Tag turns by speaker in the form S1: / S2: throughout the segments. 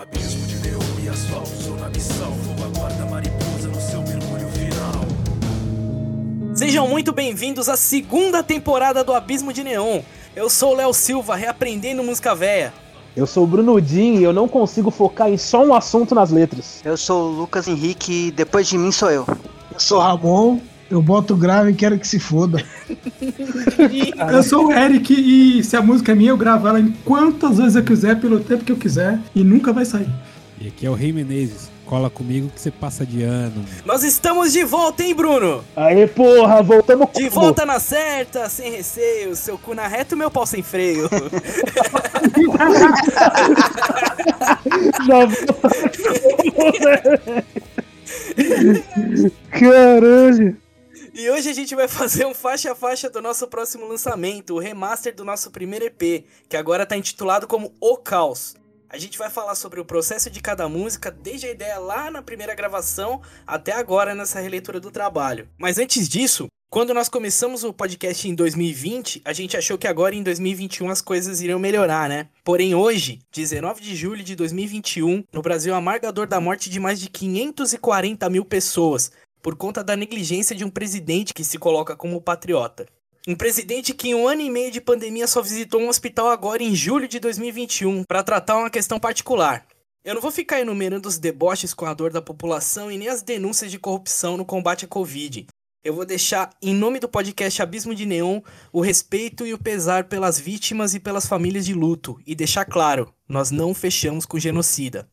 S1: abismo de neon e asfalto, sou na missão. Vou aguarda mariposa no seu mergulho final.
S2: Sejam muito bem-vindos à segunda temporada do Abismo de Neon. Eu sou o Léo Silva, reaprendendo música véia.
S3: Eu sou o Bruno Din e eu não consigo focar em só um assunto nas letras.
S4: Eu sou o Lucas Henrique e depois de mim sou eu.
S5: Eu sou o Ramon, eu boto grave e quero que se foda.
S6: Eu sou o Eric e se a música é minha, eu gravo ela em quantas vezes eu quiser, pelo tempo que eu quiser, e nunca vai sair.
S7: E aqui é o Rei Menezes. Cola comigo que você passa de ano.
S2: Nós estamos de volta, hein, Bruno?
S3: Aê, porra, voltamos
S2: De
S3: como?
S2: volta na certa, sem receio, seu cu na reta e meu pau sem freio.
S3: Já Caralho.
S2: E hoje a gente vai fazer um faixa a faixa do nosso próximo lançamento, o remaster do nosso primeiro EP, que agora tá intitulado como O Caos. A gente vai falar sobre o processo de cada música, desde a ideia lá na primeira gravação até agora nessa releitura do trabalho. Mas antes disso, quando nós começamos o podcast em 2020, a gente achou que agora em 2021 as coisas iriam melhorar, né? Porém, hoje, 19 de julho de 2021, no Brasil, amargador da morte de mais de 540 mil pessoas, por conta da negligência de um presidente que se coloca como patriota. Um presidente que em um ano e meio de pandemia só visitou um hospital agora em julho de 2021 para tratar uma questão particular. Eu não vou ficar enumerando os deboches com a dor da população e nem as denúncias de corrupção no combate à Covid. Eu vou deixar, em nome do podcast Abismo de Neon, o respeito e o pesar pelas vítimas e pelas famílias de luto. E deixar claro, nós não fechamos com genocida.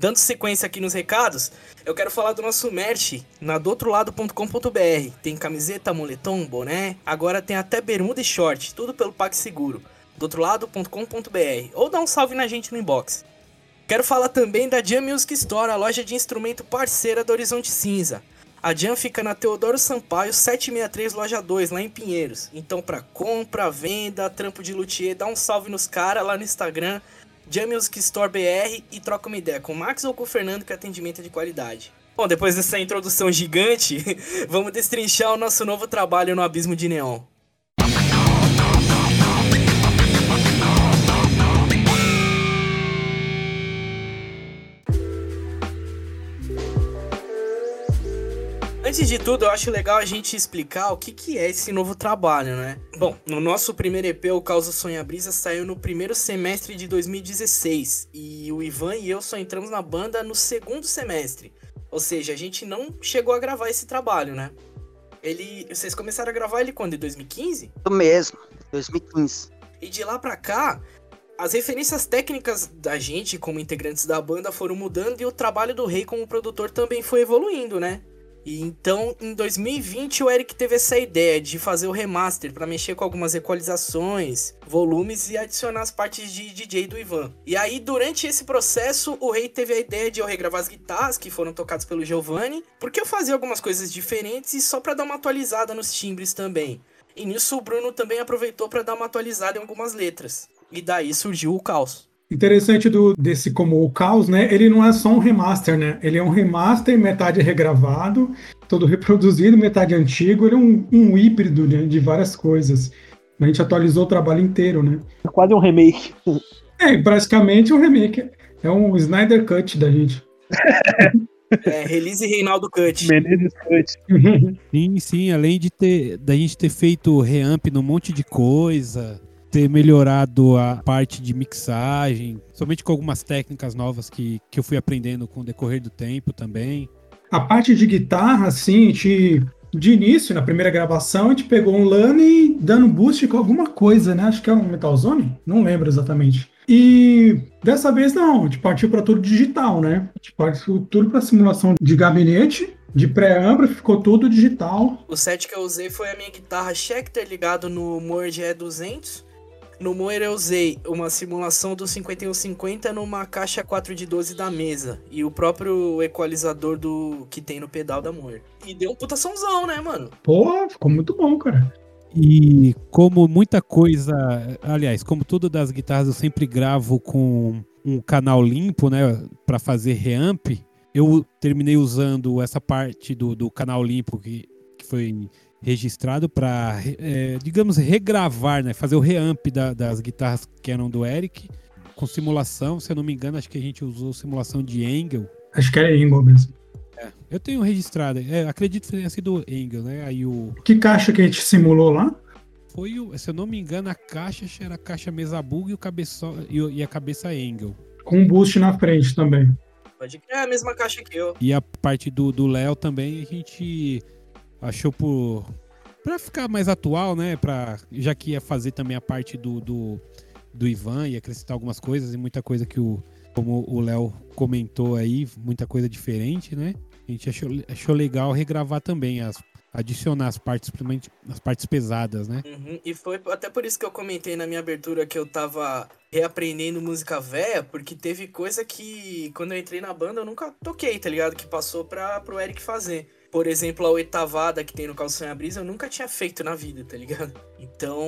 S2: Dando sequência aqui nos recados, eu quero falar do nosso merch na doutrolado.com.br. Tem camiseta, moletom, boné, agora tem até bermuda e short, tudo pelo PagSeguro. doutrolado.com.br ou dá um salve na gente no inbox. Quero falar também da Jam Music Store, a loja de instrumento parceira do Horizonte Cinza. A Jam fica na Teodoro Sampaio 763 Loja 2, lá em Pinheiros. Então, pra compra, venda, trampo de luthier, dá um salve nos caras lá no Instagram, Jam Music Store BR e troca uma ideia com o Max ou com o Fernando, que é atendimento de qualidade. Bom, depois dessa introdução gigante, vamos destrinchar o nosso novo trabalho no Abismo de Neon. Antes de tudo, eu acho legal a gente explicar o que, que é esse novo trabalho, né? Bom, no nosso primeiro EP, o Causa Sonha Brisa, saiu no primeiro semestre de 2016. E o Ivan e eu só entramos na banda no segundo semestre. Ou seja, a gente não chegou a gravar esse trabalho, né? Ele. Vocês começaram a gravar ele quando? Em 2015?
S4: Eu mesmo, 2015.
S2: E de lá pra cá, as referências técnicas da gente como integrantes da banda foram mudando e o trabalho do Rei como produtor também foi evoluindo, né? E então, em 2020, o Eric teve essa ideia de fazer o remaster para mexer com algumas equalizações, volumes e adicionar as partes de DJ do Ivan. E aí, durante esse processo, o Rei teve a ideia de eu regravar as guitarras que foram tocadas pelo Giovanni, porque eu fazia algumas coisas diferentes e só para dar uma atualizada nos timbres também. E nisso o Bruno também aproveitou para dar uma atualizada em algumas letras. E daí surgiu o caos.
S6: Interessante do, desse como o Caos, né? Ele não é só um remaster, né? Ele é um remaster, metade regravado, todo reproduzido, metade antigo. Ele é um, um híbrido né, de várias coisas. A gente atualizou o trabalho inteiro, né?
S3: É quase um remake.
S6: É, praticamente um remake. É um Snyder Cut da gente.
S2: É, release Reinaldo Cut.
S3: Menezes Cut.
S7: Sim, sim, além de ter da gente ter feito reamp num monte de coisa, ter melhorado a parte de mixagem, somente com algumas técnicas novas que, que eu fui aprendendo com o decorrer do tempo também.
S6: A parte de guitarra, assim, a gente, de início, na primeira gravação, a gente pegou um Lane dando boost com alguma coisa, né? Acho que é um Metal Zone? Não lembro exatamente. E dessa vez não, a gente partiu para tudo digital, né? A gente partiu tudo para simulação de gabinete, de pré-ambra, ficou tudo digital.
S2: O set que eu usei foi a minha guitarra Schecter ligado no Moore GE200. No Moore eu usei uma simulação do 5150 numa caixa 4 de 12 da mesa. E o próprio equalizador do que tem no pedal da Moore. E deu um puta somzão, né, mano?
S6: Pô, ficou muito bom, cara.
S7: E como muita coisa, aliás, como tudo das guitarras eu sempre gravo com um canal limpo, né, para fazer reamp, eu terminei usando essa parte do, do canal limpo que, que foi registrado para, digamos, regravar, né, fazer o reamp da- das guitarras que eram do Eric com simulação, se eu não me engano, acho que a gente usou simulação de Engel.
S6: Acho que era Ingo mesmo.
S7: É, eu tenho registrado, é, acredito que tenha sido Engel, né? Aí o.
S6: Que caixa que a gente simulou lá?
S7: Foi o, se eu não me engano, a caixa era a caixa mesa bug e, o cabeço, e, e a cabeça Engel.
S6: Com um boost na frente também.
S2: Pode crer, é a mesma caixa que eu.
S7: E a parte do Léo também a gente achou por. Pra ficar mais atual, né? Pra, já que ia fazer também a parte do, do, do Ivan e acrescentar algumas coisas e muita coisa que o. Como o Léo comentou aí, muita coisa diferente, né? A gente achou, achou legal regravar também, as, adicionar as partes, principalmente as partes pesadas, né?
S2: Uhum, E foi até por isso que eu comentei na minha abertura que eu tava reaprendendo música velha, porque teve coisa que quando eu entrei na banda eu nunca toquei, tá ligado? Que passou pra, pro Eric fazer. Por exemplo, a oitavada que tem no Calçanha Brisa eu nunca tinha feito na vida, tá ligado? Então,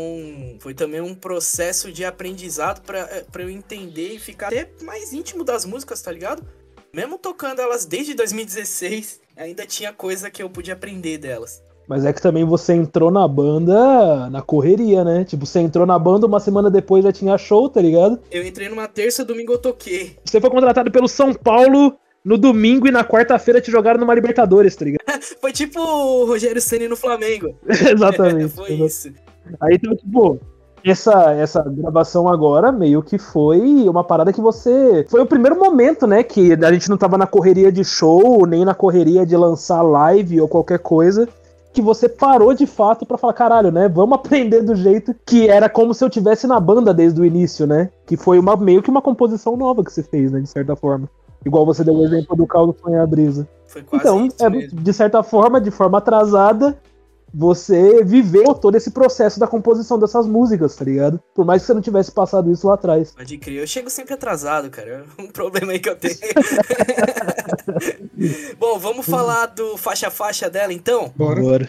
S2: foi também um processo de aprendizado pra, eh, eu entender e ficar até mais íntimo das músicas, tá ligado? Mesmo tocando elas desde 2016, ainda tinha coisa que eu podia aprender delas.
S3: Mas é que também você entrou na banda na correria, né? Tipo, você entrou na banda, uma semana depois já tinha show, tá ligado?
S2: Eu entrei numa terça, domingo eu toquei.
S3: Você foi contratado pelo São Paulo no domingo e na quarta-feira te jogaram numa Libertadores, tá ligado?
S2: Foi tipo o Rogério Ceni no Flamengo.
S3: Exatamente.
S2: Foi isso.
S3: Aí, então, tipo, essa, essa gravação agora meio que foi uma parada que você. Foi o primeiro momento, né? Que a gente não tava na correria de show, nem na correria de lançar live ou qualquer coisa. Que você parou de fato pra falar, caralho, né? Vamos aprender do jeito que era como se eu tivesse na banda desde o início, né? Que foi uma, meio que uma composição nova que você fez, né? De certa forma. Igual você deu o exemplo do Caldo Sonhar a Brisa.
S2: Foi quase
S3: Então,
S2: isso
S3: é,
S2: mesmo.
S3: de certa forma, de forma atrasada, você viveu todo esse processo da composição dessas músicas, tá ligado? Por mais que você não tivesse passado isso lá atrás.
S2: Pode crer. Eu chego sempre atrasado, cara. É um problema aí que eu tenho. Bom, vamos falar do faixa-faixa dela, então?
S6: Bora.
S3: Agora.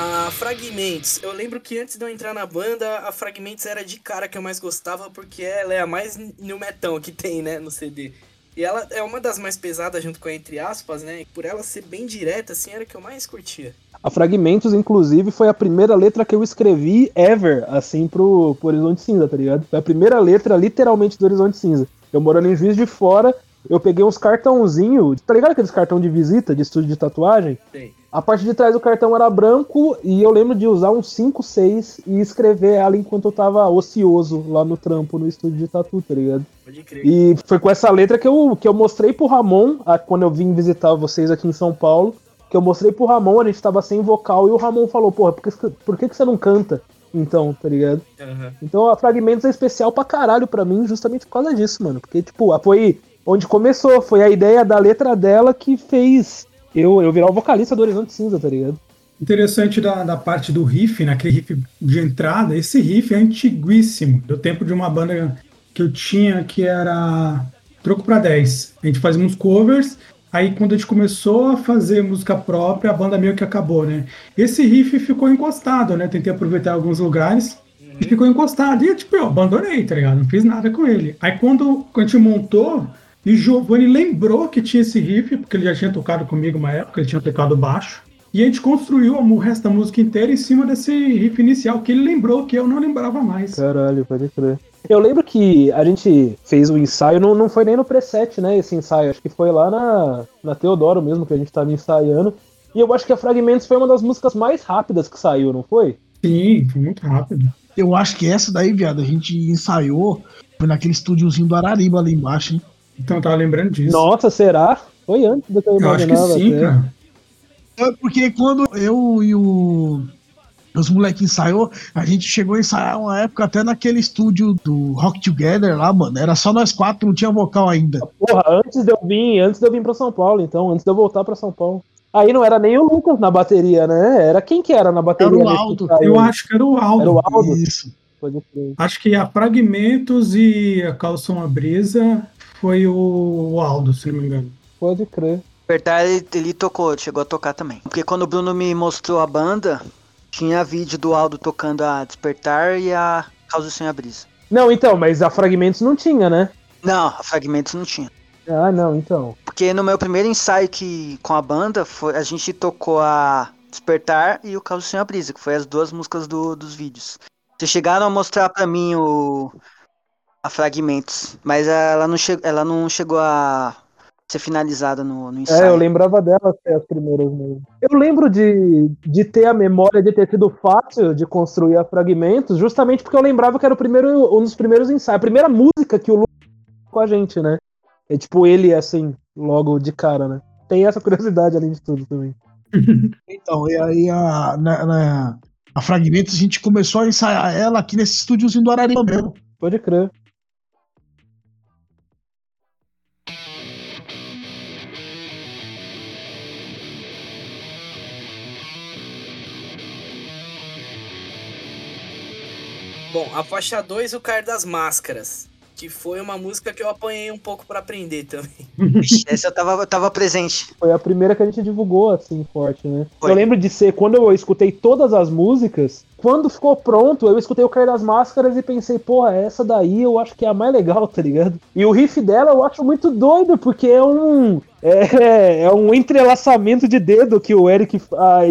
S2: A Fragmentos. Eu lembro que antes de eu entrar na banda, a Fragmentos era de cara que eu mais gostava, porque ela é a mais new metão que tem, né, no CD. E ela é uma das mais pesadas junto com a Entre Aspas, né? Por ela ser bem direta, assim, era a que eu mais curtia.
S3: A Fragmentos, inclusive, foi a primeira letra que eu escrevi ever, assim, pro, pro Horizonte Cinza, tá ligado? Foi a primeira letra, literalmente, do Horizonte Cinza. Eu morando em Juiz de Fora, eu peguei uns cartãozinhos, tá ligado aqueles cartão de visita, de estúdio de tatuagem?
S2: Sei.
S3: A parte de trás do cartão era branco e eu lembro de usar uns 5, 6 e escrever ela enquanto eu tava ocioso lá no trampo, no estúdio de tatu, tá ligado?
S2: Pode crer.
S3: E foi com essa letra que eu, que eu mostrei pro Ramon, a- quando eu vim visitar vocês aqui em São Paulo, que eu mostrei pro Ramon, a gente tava sem vocal, e o Ramon falou, porra, por que, por que, que você não canta? Então, tá ligado?
S2: Aham.
S3: Então a Fragmentos é especial pra caralho pra mim, justamente por causa disso, mano. Porque, tipo, foi onde começou, foi a ideia da letra dela que fez eu, eu virar o vocalista do Horizonte Cinza, tá ligado?
S6: Interessante da, da parte do riff, naquele riff de entrada, esse riff é antiguíssimo, do tempo de uma banda que eu tinha que era Troco pra 10. A gente fazia uns covers, aí quando a gente começou a fazer música própria, a banda meio que acabou, né? Esse riff ficou encostado, né? Tentei aproveitar alguns lugares e ficou encostado. E tipo, eu abandonei, tá ligado? Não fiz nada com ele. Aí quando a gente montou, e Giovanni lembrou que tinha esse riff, porque ele já tinha tocado comigo uma época, ele tinha tocado baixo. E a gente construiu o resto da música inteira em cima desse riff inicial, que ele lembrou que eu não lembrava mais.
S3: Caralho, pode crer. Eu lembro que a gente fez o ensaio, não, não foi nem no preset, né? Esse ensaio, acho que foi lá na, na Teodoro mesmo que a gente tava ensaiando. E eu acho que a Fragmentos foi uma das músicas mais rápidas que saiu, não foi?
S6: Sim, foi muito rápido.
S5: Eu acho que essa daí, viado, a gente ensaiou foi naquele estúdiozinho do Arariba ali embaixo, hein?
S6: Então eu tava lembrando disso.
S3: Nossa, será? Foi antes do que eu
S6: eu acho que
S3: imaginava.
S6: sim,
S3: até.
S6: cara.
S5: É porque quando eu e o. Os moleques ensaiou, a gente chegou a ensaiar uma época até naquele estúdio do Rock Together lá, mano. Era só nós quatro, não tinha vocal ainda.
S3: Porra, antes de eu vir, antes de eu vir pra São Paulo, então, antes de eu voltar pra São Paulo. Aí não era nem o Lucas na bateria, né? Era quem que era na bateria?
S5: Era o Aldo.
S6: Eu acho que era o Aldo.
S3: Era o Aldo?
S5: Isso.
S6: Acho que a Fragmentos e a Calção a Brisa foi o, Aldo, se não me engano.
S3: Pode crer.
S4: Despertar ele, ele tocou, chegou a tocar também. Porque quando o Bruno me mostrou a banda, tinha vídeo do Aldo tocando a Despertar e a Causa Sem a Brisa.
S3: Não, então, mas a Fragmentos não tinha, né?
S4: Não, a Fragmentos não tinha.
S3: Ah, não, então.
S4: Porque no meu primeiro ensaio que, com a banda, foi, a gente tocou a Despertar e o Caos Sem a Brisa, que foi as duas músicas do- dos vídeos. Vocês chegaram a mostrar pra mim o a fragmentos, mas ela não, che... ela não chegou a ser finalizada no, no ensaio.
S3: É, eu lembrava dela ser as primeiras mesmo. Eu lembro de, de ter a memória de ter sido fácil de construir a fragmentos, justamente porque eu lembrava que era o primeiro, um dos primeiros ensaios, a primeira música que o Lu com a gente, né? É tipo ele, assim, logo de cara, né? Tem essa curiosidade além de tudo também.
S5: Então, e aí a, na, na- a Fragmentos a gente começou a ensaiar ela aqui nesse estúdiozinho do Ararimba mesmo.
S3: Pode crer.
S2: Bom, a faixa 2, o Cair das Máscaras. Que foi uma música que eu apanhei um pouco pra aprender também.
S4: Essa eu tava, eu tava presente.
S3: Foi a primeira que a gente divulgou, assim, forte, né?
S4: Foi.
S3: Eu lembro de ser, quando eu escutei todas as músicas, quando ficou pronto, eu escutei o Cair das Máscaras e pensei, porra, essa daí eu acho que é a mais legal, tá ligado? E o riff dela eu acho muito doido, porque é um. É, é um entrelaçamento de dedo que o Eric ah,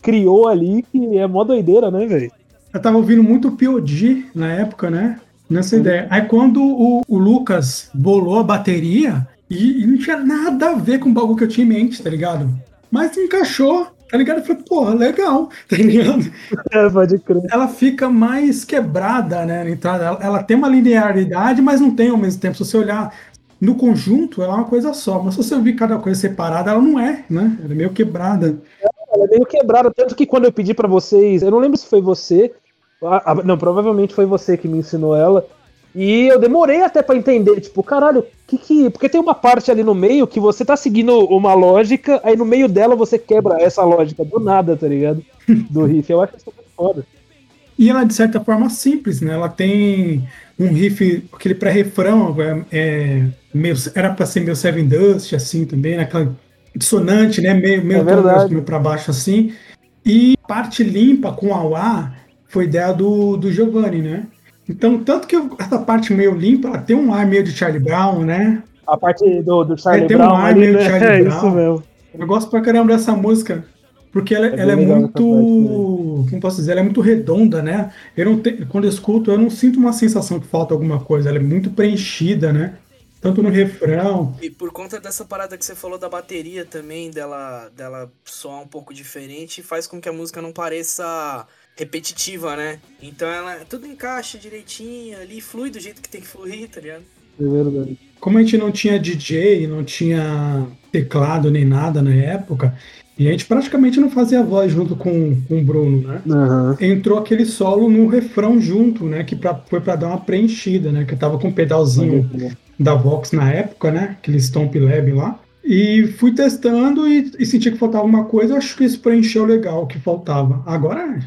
S3: criou ali, que é mó doideira, né, velho?
S6: Eu tava ouvindo muito POD na época, né? Nessa ideia. Aí quando o, o Lucas bolou a bateria, e, e não tinha nada a ver com o bagulho que eu tinha em mente, tá ligado? Mas encaixou, tá ligado? Eu falei, porra, legal, tá ligado?
S3: É, pode crer.
S6: Ela fica mais quebrada, né? na entrada. Ela, ela tem uma linearidade, mas não tem ao mesmo tempo. Se você olhar no conjunto, ela é uma coisa só. Mas se você ouvir cada coisa separada, ela não é, né? Ela é meio quebrada.
S3: Ela é meio quebrada, tanto que quando eu pedi pra vocês, eu não lembro se foi você, não, provavelmente foi você que me ensinou ela, e eu demorei até pra entender, tipo, caralho, que que, porque tem uma parte ali no meio que você tá seguindo uma lógica, aí no meio dela você quebra essa lógica do nada, tá ligado? Do riff, eu acho isso muito foda.
S6: E ela, de certa forma, simples, né? Ela tem um riff, aquele pré-refrão, é, é meio, era pra ser meio Seven Dust, assim, também, né? Aquela dissonante, né? Meio, meio,
S3: É
S6: meio pra baixo, assim. E parte limpa com auá foi ideia do, do Giovanni, né? Então, tanto que eu- essa parte meio limpa, ela tem um ar meio de Charlie Brown, né?
S3: A parte do, do Charlie
S6: tem um
S3: Brown
S6: ar
S3: ali,
S6: meio
S3: né?
S6: Charlie
S3: É
S6: Brown.
S3: isso mesmo.
S6: Eu gosto pra caramba dessa música, porque ela,
S3: bem
S6: ela é muito.
S3: parte
S6: Como posso dizer? Ela é muito redonda, né? Eu não te- quando eu escuto, eu não sinto uma sensação que falta alguma coisa. Ela é muito preenchida, né? Tanto no refrão.
S2: E por conta dessa parada que você falou da bateria também, dela, dela soar um pouco diferente, faz com que a música não pareça repetitiva, né? Então ela tudo encaixa direitinho ali, flui do jeito que tem que fluir, tá ligado?
S3: É verdade.
S6: Como a gente não tinha DJ, não tinha teclado nem nada na época, e a gente praticamente não fazia voz junto com, com o Bruno, né?
S3: Aham.
S6: Entrou aquele solo no refrão junto, né? Que pra, foi pra dar uma preenchida, né? Que eu tava com um pedalzinho da Vox na época, né? Aquele Stomp Lab lá. E fui testando e, e senti que faltava alguma coisa. Acho que isso preencheu legal o que faltava. Agora,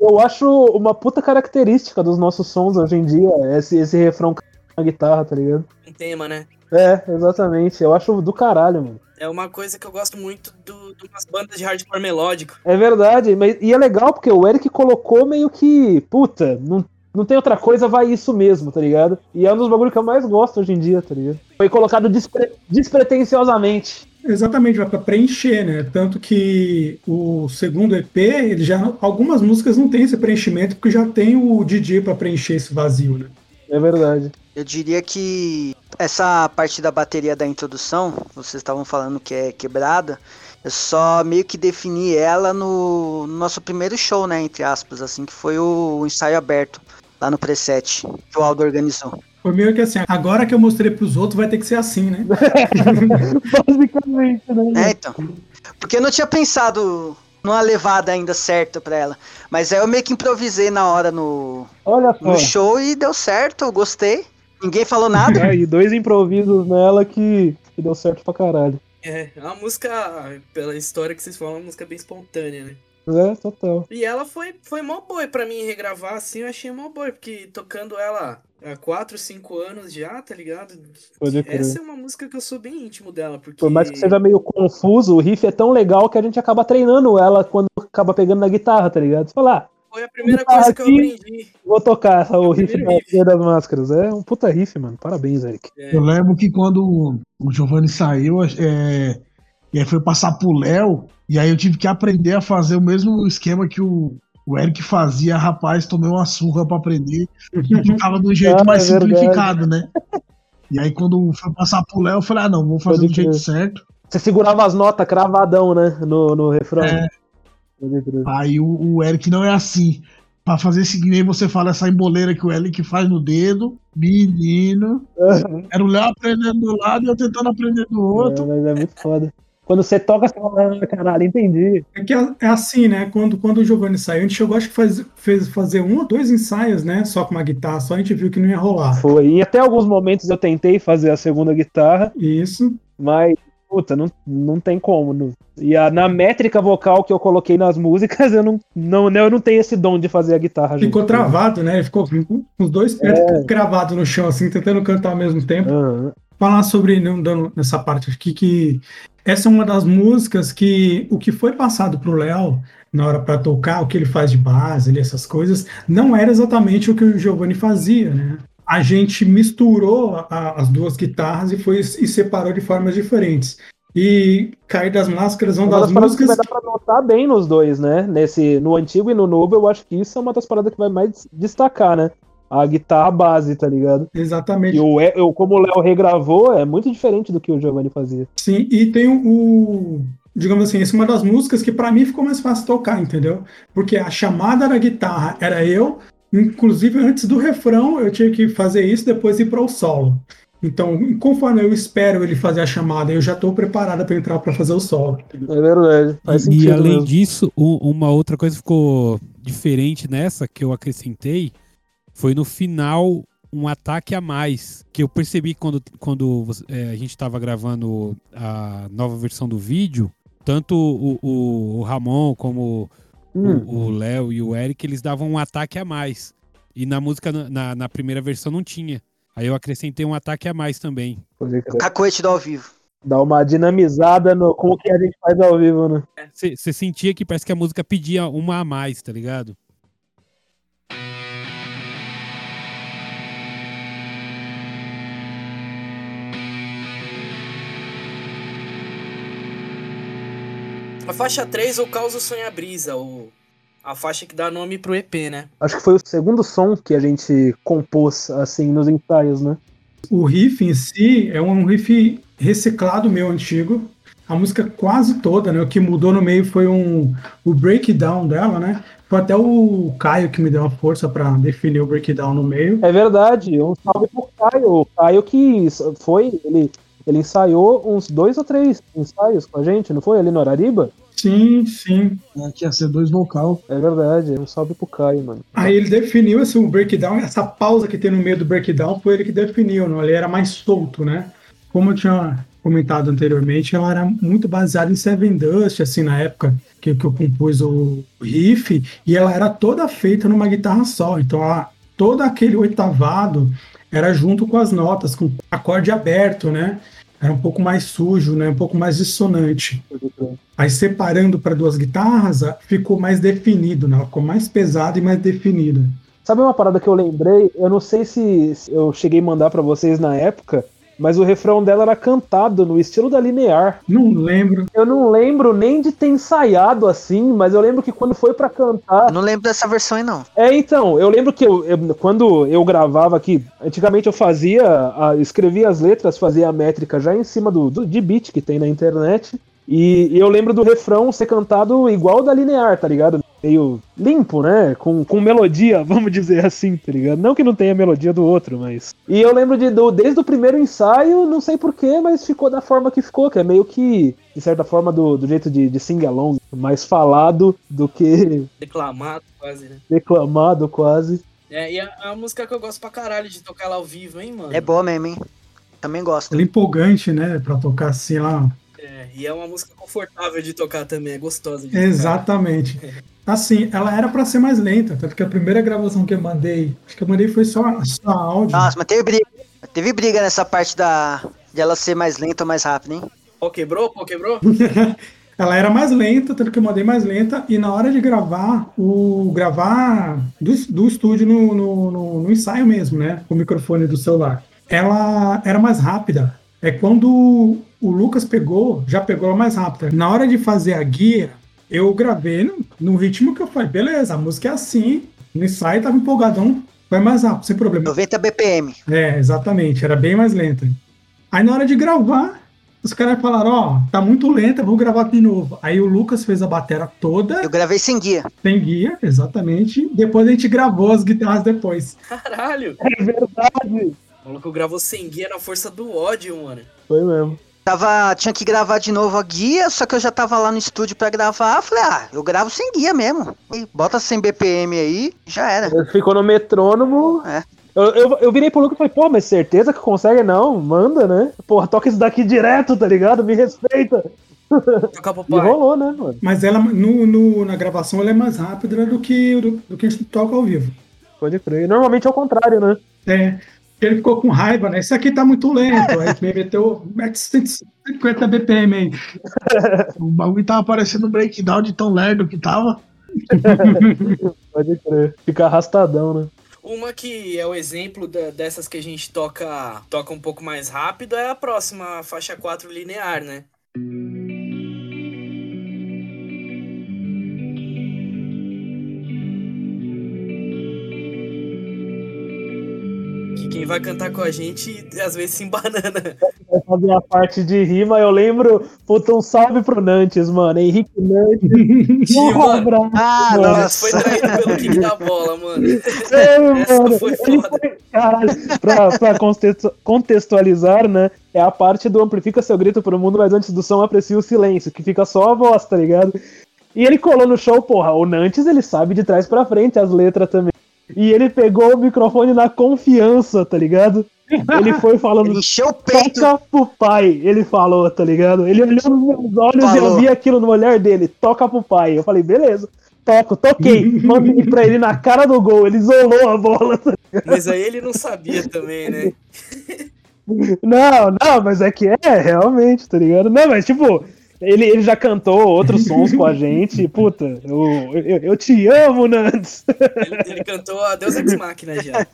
S3: Eu acho uma puta característica dos nossos sons hoje em dia, esse, esse refrão na guitarra, tá ligado?
S2: Um tema, né?
S3: É, exatamente. Eu acho do caralho, mano.
S2: É uma coisa que eu gosto muito do, de umas bandas de hardcore melódico.
S3: É verdade, mas e é legal porque o Eric colocou meio que, puta, não, não tem outra coisa, vai isso mesmo, tá ligado? E é um dos bagulhos que eu mais gosto hoje em dia, tá ligado? Foi colocado despre- despretensiosamente.
S6: Exatamente, vai pra preencher, né? Tanto que o segundo EP, ele já. Algumas músicas não tem esse preenchimento, porque já tem o DJ pra preencher esse vazio, né?
S3: É verdade.
S4: Eu diria que essa parte da bateria da introdução, vocês estavam falando que é quebrada, eu só meio que defini ela no, no nosso primeiro show, né, entre aspas, assim, que foi o, ensaio aberto, lá no preset, que o Aldo organizou.
S6: Foi meio que assim, agora que eu mostrei pros outros, vai ter que ser assim, né?
S3: Basicamente, né?
S4: É, então. Porque eu não tinha pensado numa levada ainda certa pra ela. Mas aí eu meio que improvisei na hora no,
S3: Olha só.
S4: no show e deu certo, eu gostei. Ninguém falou nada.
S3: Aí, dois improvisos nela que, que deu certo pra caralho.
S2: É, é uma música, pela história que vocês falam, é uma música bem espontânea, né?
S3: É, total.
S2: E ela foi, foi mó boa pra mim regravar assim, eu achei mó boa, porque tocando ela há 4, 5 anos já, tá ligado?
S3: Pode crer.
S2: Essa é uma música que eu sou bem íntimo dela, porque.
S3: Por mais que seja meio confuso, o riff é tão legal que a gente acaba treinando ela quando acaba pegando na guitarra, tá ligado? Você fala, ah,
S2: Foi a primeira coisa que eu aprendi.
S3: vou tocar essa, o riff
S2: riff.
S3: Das Máscaras. É um puta riff, mano. Parabéns, Eric.
S2: É,
S5: Eu lembro que quando o Giovanni saiu, é, E aí foi passar pro Léo, e aí eu tive que aprender a fazer o mesmo esquema que o, o Eric fazia, rapaz, tomei uma surra pra aprender, e ficava do jeito
S3: Ah,
S5: mais
S3: é
S5: simplificado, né? E aí quando foi passar pro Léo, eu falei, ah não, vou fazer
S3: Pode
S5: do jeito certo.
S3: Você segurava as notas cravadão, né? No, no refrão.
S5: É. Aí o, o Eric não é assim. Pra fazer esse nem você fala, essa emboleira que o Eric faz no dedo, menino. Era o Léo aprendendo do lado e eu tentando aprender do outro.
S3: É, mas é muito foda. Quando você toca, você fala, ah, caralho, entendi.
S6: É que é é assim, né? Quando, quando o Giovanni saiu, a gente chegou, acho que faz, fez fazer um ou dois ensaios, né? Só com uma guitarra, só a gente viu que não ia rolar.
S3: Foi. E até alguns momentos eu tentei fazer a segunda guitarra,
S6: Isso.
S3: mas, puta, não, não tem como. não. E a, na métrica vocal que eu coloquei nas músicas, eu não, não, eu não tenho esse dom de fazer a guitarra.
S6: Ficou
S3: junto.
S6: travado, né? Ficou com os dois pés cravados no chão, assim, tentando cantar ao mesmo tempo.
S3: Aham.
S6: falar sobre não dando nessa parte aqui que essa é uma das músicas que o que foi passado pro Léo na hora para tocar, o que ele faz de base, essas coisas, não era exatamente o que o Giovanni fazia, né? A gente misturou a- as duas guitarras e foi e separou de formas diferentes. E Cair das Máscaras é uma
S3: Uma
S6: das
S3: das paradas que vai
S6: músicas
S3: dar pra notar bem nos dois, né? Nesse, no antigo e no novo, eu acho que isso é uma das paradas que vai mais destacar, né? A guitarra base, tá ligado?
S6: exatamente
S3: E o, E- o- como o Léo regravou, é muito diferente do que o Giovanni fazia.
S6: Sim, e tem o, o- digamos assim, essa é uma das músicas que pra mim ficou mais fácil tocar, entendeu? Porque a chamada da guitarra era eu, inclusive antes do refrão eu tinha que fazer isso, depois ir para o solo. Então, conforme eu espero ele fazer a chamada, eu já estou preparada para entrar para fazer o solo.
S3: É verdade. Faz
S7: E
S3: sentido
S7: além
S3: mesmo.
S7: disso, uma outra coisa ficou diferente nessa que eu acrescentei foi no final um ataque a mais que eu percebi quando, quando é, a gente estava gravando a nova versão do vídeo. Tanto o, o- o Ramon como
S3: Hum.
S7: o- Léo e o Eric, eles davam um ataque a mais. E na música, na, na primeira versão, não tinha. Aí eu acrescentei um ataque a mais também.
S4: Cacoete do ao vivo.
S3: Dá uma dinamizada no, com o que a gente faz ao vivo, né?
S7: Você sentia que parece que a música pedia uma a mais, tá ligado?
S2: A faixa 3, o Caos Sonha Brisa, o, a faixa que dá nome pro EP, né?
S3: Acho que foi o segundo som que a gente compôs, assim, nos ensaios, né?
S6: O riff em si é um riff reciclado meu antigo. A música quase toda, né? O que mudou no meio foi um, o breakdown dela, né? Foi até o Caio que me deu uma força para definir o breakdown no meio.
S3: É verdade, um salve pro Caio. O Caio que foi, ele, ele ensaiou uns dois ou três ensaios com a gente, não foi? Ali no Arariba?
S6: Sim, sim.
S5: Que ia ser dois vocal.
S3: É verdade, um salve pro Caio, mano.
S6: Aí ele definiu esse o breakdown, essa pausa que tem no meio do breakdown foi ele que definiu, não? ele era mais solto, né? Como eu tinha comentado anteriormente, ela era muito baseada em Seven Dust, assim, na época que, que eu compus o riff, e ela era toda feita numa guitarra só, então a, todo aquele oitavado era junto com as notas, com acorde aberto, né? Era um pouco mais sujo, né? Um pouco mais dissonante. Aí separando para duas guitarras, ficou mais definido, né? Ficou mais pesada e mais definida.
S3: Sabe uma parada que eu lembrei? Eu não sei se eu cheguei a mandar pra vocês na época, mas o refrão dela era cantado no estilo da linear.
S6: Não lembro.
S3: Eu não lembro nem de ter ensaiado assim, mas eu lembro que quando foi pra cantar.
S4: Eu não lembro dessa versão aí, não.
S3: É, então, eu lembro que eu, eu- quando eu gravava aqui, antigamente eu fazia, a- escrevia as letras, fazia a métrica já em cima do, do de beat que tem na internet. E, e eu lembro do refrão ser cantado igual da linear, tá ligado? Meio limpo, né? Com, com melodia, vamos dizer assim, tá ligado? Não que não tenha melodia do outro, mas. E eu lembro de, do, desde o primeiro ensaio, não sei porquê, mas ficou da forma que ficou, que é meio que, de certa forma, do, do jeito de, de sing-along, mais falado do que
S2: Declamado quase, né?
S3: declamado quase.
S2: É, e a, a música que eu gosto pra caralho de tocar ela ao vivo, hein, mano?
S4: É boa mesmo, hein? Também gosto.
S6: Ela é empolgante, né? Pra tocar assim lá.
S2: É, e é uma música confortável de tocar também, é gostosa de tocar.
S6: Exatamente. Assim, ela era pra ser mais lenta, tanto que a primeira gravação que eu mandei, acho que eu mandei foi só, só áudio.
S4: Nossa, mas teve briga. Teve briga nessa parte da de ela ser mais lenta ou mais rápida, hein?
S2: Pô, quebrou? Pô, quebrou?
S6: Ela era mais lenta, tanto que eu mandei mais lenta, e na hora de gravar, o gravar do, do estúdio no, no, no- no ensaio mesmo, né? Com o microfone do celular. Ela era mais rápida. É quando o Lucas pegou, já pegou mais rápida. Na hora de fazer a guia, eu gravei no, no ritmo que eu falei, beleza, a música é assim, no ensaio tava empolgadão, vai mais rápido, sem problema.
S4: 90 BPM.
S6: É, exatamente, era bem mais lenta. Aí na hora de gravar, os caras falaram, ó, tá muito lenta, vou gravar de novo. Aí o Lucas fez a bateria toda,
S4: Eu gravei sem guia.
S6: sem guia, exatamente. Depois a gente gravou as guitarras depois.
S2: Caralho!
S3: É verdade.
S2: O maluco gravou sem guia na força do ódio, mano.
S3: Foi mesmo.
S4: Tava, tinha que gravar de novo a guia, só que eu já tava lá no estúdio pra gravar. Falei, ah, eu gravo sem guia mesmo. E bota 100 BPM aí, já era.
S3: Ficou no metrônomo.
S4: É.
S3: Eu, eu, eu virei pro Lucas e falei, pô, mas certeza que consegue? Não, manda, né? Porra, toca isso daqui direto, tá ligado? Me respeita. E rolou, né, mano?
S6: Mas ela, no, no- na gravação, ela é mais rápida do que, do, do que a gente toca ao vivo.
S3: Pode crer. Normalmente é o contrário, né?
S6: É, ele ficou com raiva, né? Esse aqui tá muito lento. Aí me meteu, mete 150 BPM aí.
S5: O bagulho tava parecendo um breakdown de tão lerdo que tava.
S3: Pode crer. Fica arrastadão, né?
S2: Uma que é o exemplo da- dessas que a gente toca, toca um pouco mais rápido é a próxima faixa 4 linear, né? Quem vai cantar com a gente às vezes se embanana.
S3: Vai fazer a parte de rima. Eu lembro, puta, um salve pro Nantes, mano. Henrique Nantes.
S2: Sim,
S3: Um
S2: mano.
S3: abraço,
S4: Ah,
S3: mano.
S2: Esse foi
S4: nossa.
S2: traído pelo kick da bola, mano.
S3: É,
S2: Essa
S3: mano,
S2: foi
S3: ele
S2: foda.
S3: foi- caralho, pra, pra contextualizar, né? É a parte do amplifica seu grito pro mundo, mas antes do som aprecia o silêncio, que fica só a voz, tá ligado? E ele colou no show, porra, o Nantes ele sabe de trás pra frente as letras também. E ele pegou o microfone na confiança, tá ligado? Ele foi falando,
S4: Ele encheu o peito.
S3: toca pro pai, ele falou, tá ligado? Ele olhou nos meus olhos e eu
S4: Falou.
S3: vi aquilo no olhar dele, toca pro pai. Eu falei, beleza, toco, toquei, mandei pra ele na cara do gol, ele isolou a bola. tá
S2: Mas aí ele não sabia também, né?
S3: Não, não, mas é que é, realmente, tá ligado? Não, mas tipo, ele, ele já cantou outros sons com a gente, puta, eu, eu, eu te amo, Nantes.
S2: Ele, ele cantou a Deus Ex Machina já.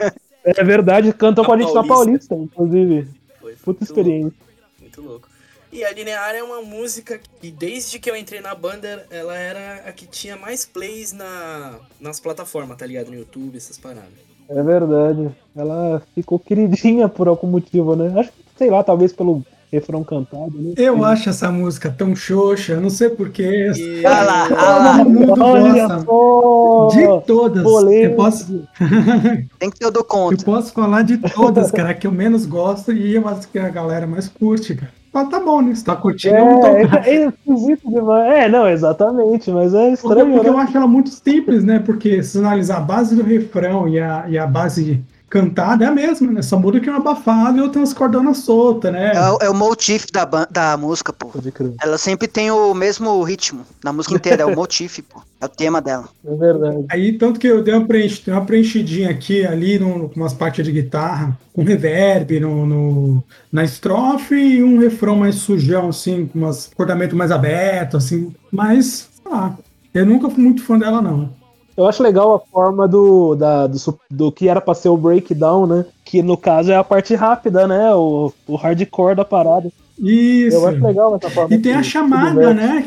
S3: É verdade, cantou
S2: Na
S3: com a gente na
S2: Paulista.
S3: Paulista, inclusive.
S2: Foi
S3: Puta experiência.
S2: louco, muito louco. E a Linear é uma música que desde que eu entrei na banda, ela era a que tinha mais plays na, nas plataformas, tá ligado? No YouTube, essas paradas.
S3: É verdade. Ela ficou queridinha por algum motivo, né? Acho que, sei lá, talvez pelo refrão cantado, né?
S6: Eu acho essa música tão xoxa, não sei porquê.
S4: Ah lá, ah lá.
S6: Mundo
S3: Olha
S6: gosta. De todas. Eu posso,
S4: Tem que ter o do
S6: eu
S4: conta.
S6: posso falar de todas, cara, que eu menos gosto e as que a galera mais curte, cara. Mas tá bom, né? Se tá curtindo, eu não tô.
S3: É, é, é esquisito demais. É, não, exatamente, mas é
S6: Porque,
S3: estranho,
S6: porque eu
S3: né?
S6: acho ela muito simples, né? Porque se analisar a base do refrão e a, e a base cantada é a mesma, né? Só muda que é uma abafada e outra umas cordonas soltas, né?
S4: É, o- é o motif da, da música, pô. Ela sempre tem o mesmo ritmo na música inteira, é o motif, pô. É o tema dela.
S3: É verdade.
S6: Aí, tanto que eu dei uma, preench, dei uma preenchidinha aqui, ali, com umas partes de guitarra, com reverb no, no- na estrofe e um refrão mais sujão, assim, com umas acordamento mais aberto, assim. Mas, sei lá, eu nunca fui muito fã dela, não.
S3: Eu acho legal a forma do, da, do, do que era pra ser o breakdown, né? Que no caso é a parte rápida, né? O, o hardcore da parada.
S6: Isso.
S3: Eu acho legal essa forma.
S6: E tem a
S3: que- que
S6: chamada, né?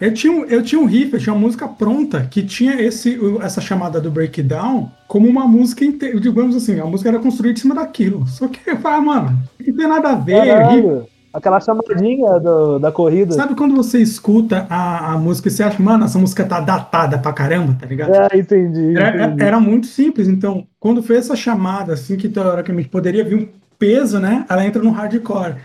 S6: Eu tinha, um, eu tinha um riff, eu tinha uma música pronta que tinha esse, essa chamada do breakdown como uma música inteira. Digamos assim, a música era construída em cima daquilo. Só que eu falei, ah, mano, não tem nada a ver. riff.
S3: Aquela chamadinha do- da corrida.
S6: Sabe quando você escuta a, a música e você acha, mano, essa música tá datada pra caramba, tá ligado?
S3: É, entendi.
S6: Era,
S3: entendi.
S6: era muito simples, então, quando fez essa chamada, assim, que teoricamente poderia vir um peso, né? Ela entra no hardcore.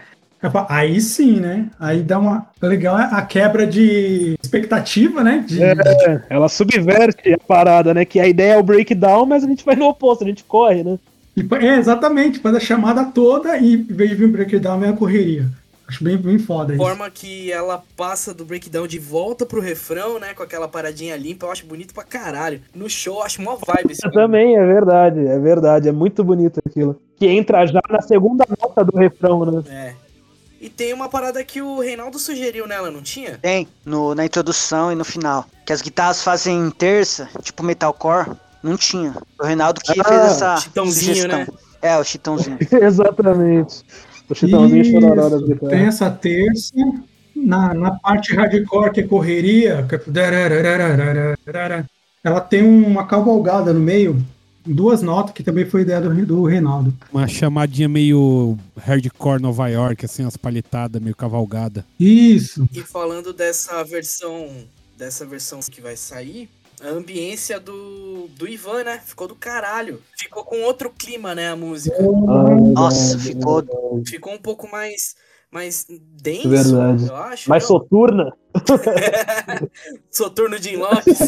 S6: Aí sim, né? Aí dá uma. Legal é a quebra de expectativa, né? De,
S3: É, ela subverte a parada, né? Que a ideia é o breakdown, mas a gente vai no oposto, a gente corre, né?
S6: E- é, exatamente, faz a chamada toda e em vez de vir breakdown, vem a correria. Acho bem, bem foda isso.
S2: forma que ela passa do breakdown de volta pro refrão, né? Com aquela paradinha limpa, eu acho bonito pra caralho. No show, eu acho mó vibe esse
S3: Eu também, é verdade, é verdade. É muito bonito aquilo. Que entra já na segunda nota do refrão, né?
S2: É. E tem uma parada que o Reinaldo sugeriu nela, não tinha?
S4: Tem, no, na introdução e no final. Que as guitarras fazem terça, tipo metalcore. Não tinha. O Reinaldo que
S3: Ah,
S4: fez essa
S2: Chitãozinho,
S4: sugestão.
S2: né?
S4: É, o Chitãozinho.
S3: Exatamente. O Chitãozinho
S6: Isso,
S3: chororó das
S6: Tem
S3: guitarras.
S6: essa terça. Na, na parte hardcore, que é correria, que é ela tem uma cavalgada no meio, duas notas, que também foi ideia do, do Reinaldo.
S7: Uma chamadinha meio hardcore Nova York, assim, umas palhetadas meio cavalgada.
S6: Isso.
S2: E falando dessa versão, dessa versão que vai sair, a ambiência do, do Ivan, né? Ficou do caralho. Ficou com outro clima, né, a música.
S3: Ah,
S4: Nossa,
S3: verdade,
S4: ficou-
S3: verdade.
S2: Ficou um pouco mais mais denso,
S3: Verdade.
S2: eu acho.
S3: Mais
S2: não?
S3: soturna?
S2: Soturno de Lopes.